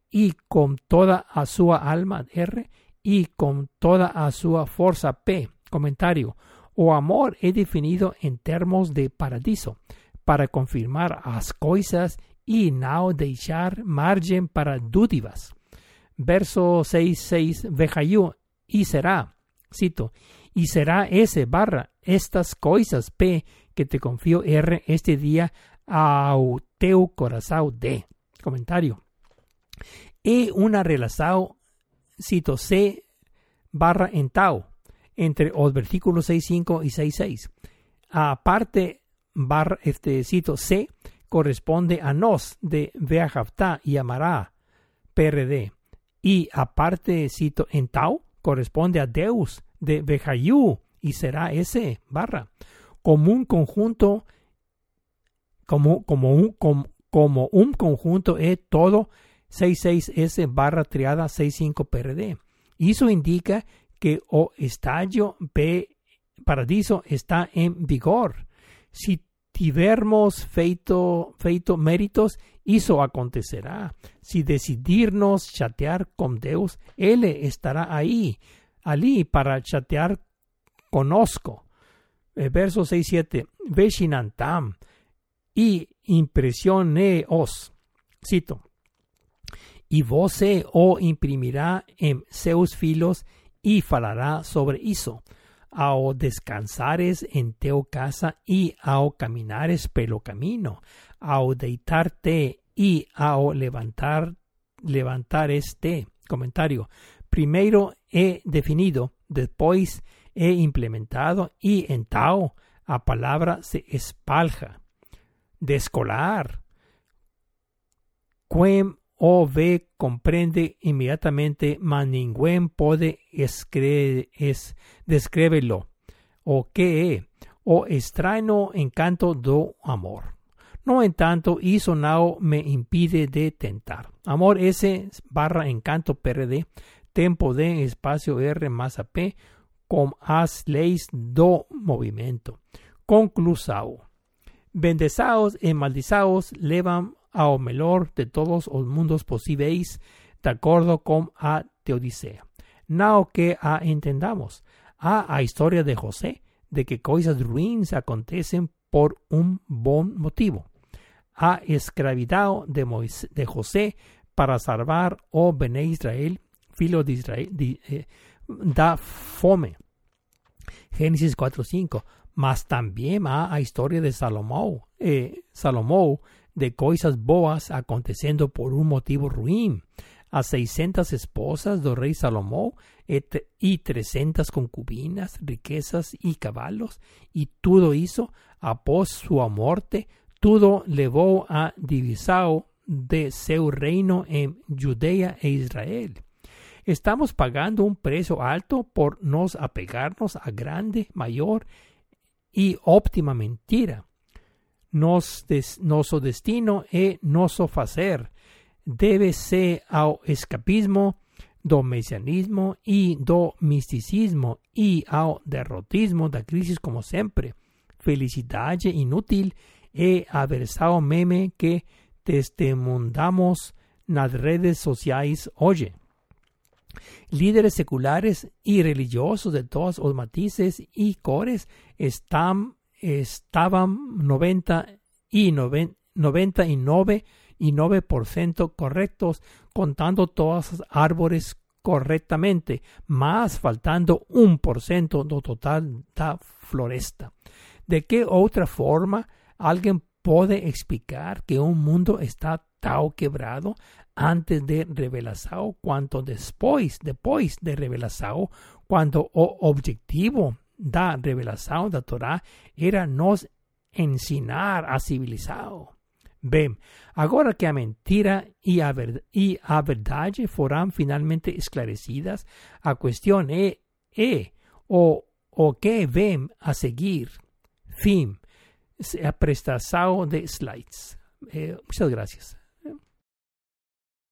y con toda a su alma R y con toda a su fuerza P. Comentario. O amor es definido en términos de paradiso para confirmar as coisas y no dejar margen para dúdivas. Verso 6, 6, vejayu, y será, cito, y será ese barra estas cosas P que te confío R este día au teu corazón de. Comentario. E una relación, cito C barra en tau, entre los versículos 6.5 y 6.6. Aparte, barra, este cito C corresponde a nos de Veajavta y Amará, PRD. Y aparte, cito en tau, corresponde a Deus de Vejayu y será ese barra. Como un conjunto, como, como, un, como, como un conjunto es todo 66S barra triada 65 PRD. Eso indica que o estadio P paradiso está en vigor. Si tivermos feito, feito méritos, eso acontecerá. Si decidirnos chatear con Deus, Él estará ahí, allí para chatear conozco. Eh, verso 6, 7. Veshinantam y impresioneos. Cito. Y voce o imprimirá en seus filos y falará sobre eso ao descansares en teu casa y ao caminares pelo camino, ao deitarte y ao levantar, levantar este comentario. Primero he definido, después he implementado y en tao a palabra se espalja. Descolar. Quem o ve comprende inmediatamente, mas ningún puede es, descríbelo. O que o extraño encanto do amor. No en tanto, hizo nao me impide de tentar. Amor S barra encanto PRD, tempo de espacio R más AP, com as leis do movimiento. Conclusao. Bendezaos y maldizaos levan ao melhor de todos os mundos possíveis, de acordo com a Teodicea. Não que a entendamos. Há a história de José, de que coisas ruins acontecem por um bom motivo. A escravidão de, de José para salvar o Bene Israel, filho de Israel, eh, da fome. Gênesis 4.5. Mas também há a história de Salomão, eh, de cosas boas aconteciendo por un motivo ruin. A 600 esposas del rey Salomón y 300 concubinas, riquezas y caballos, y todo hizo, após su muerte, todo levó a divisao de su reino en Judea e Israel. Estamos pagando un precio alto por nos apegarnos a grande, mayor y óptima mentira nos des, nosso destino e nosso fazer deve ser ao escapismo do mesianismo e do misticismo e ao derrotismo da crise como sempre. Felicidade inútil e aversao meme que testemunhamos nas redes sociais hoje. Líderes seculares y religiosos de todos los matices y cores están estaban 90 y 99 y 9% correctos contando todos los árboles correctamente, más faltando un por ciento do total da floresta. ¿De qué otra forma alguien puede explicar que un mundo está tan quebrado antes de revelación cuanto después, después de revelación, cuando o objetivo da revelación da Torá era nos ensinar a civilizado. Bem, agora que a mentira e a, ver, e a verdade foram finalmente esclarecidas, a questão é, é o, o que vem a seguir. Fim. A prestação de slides. Eh, muchas gracias.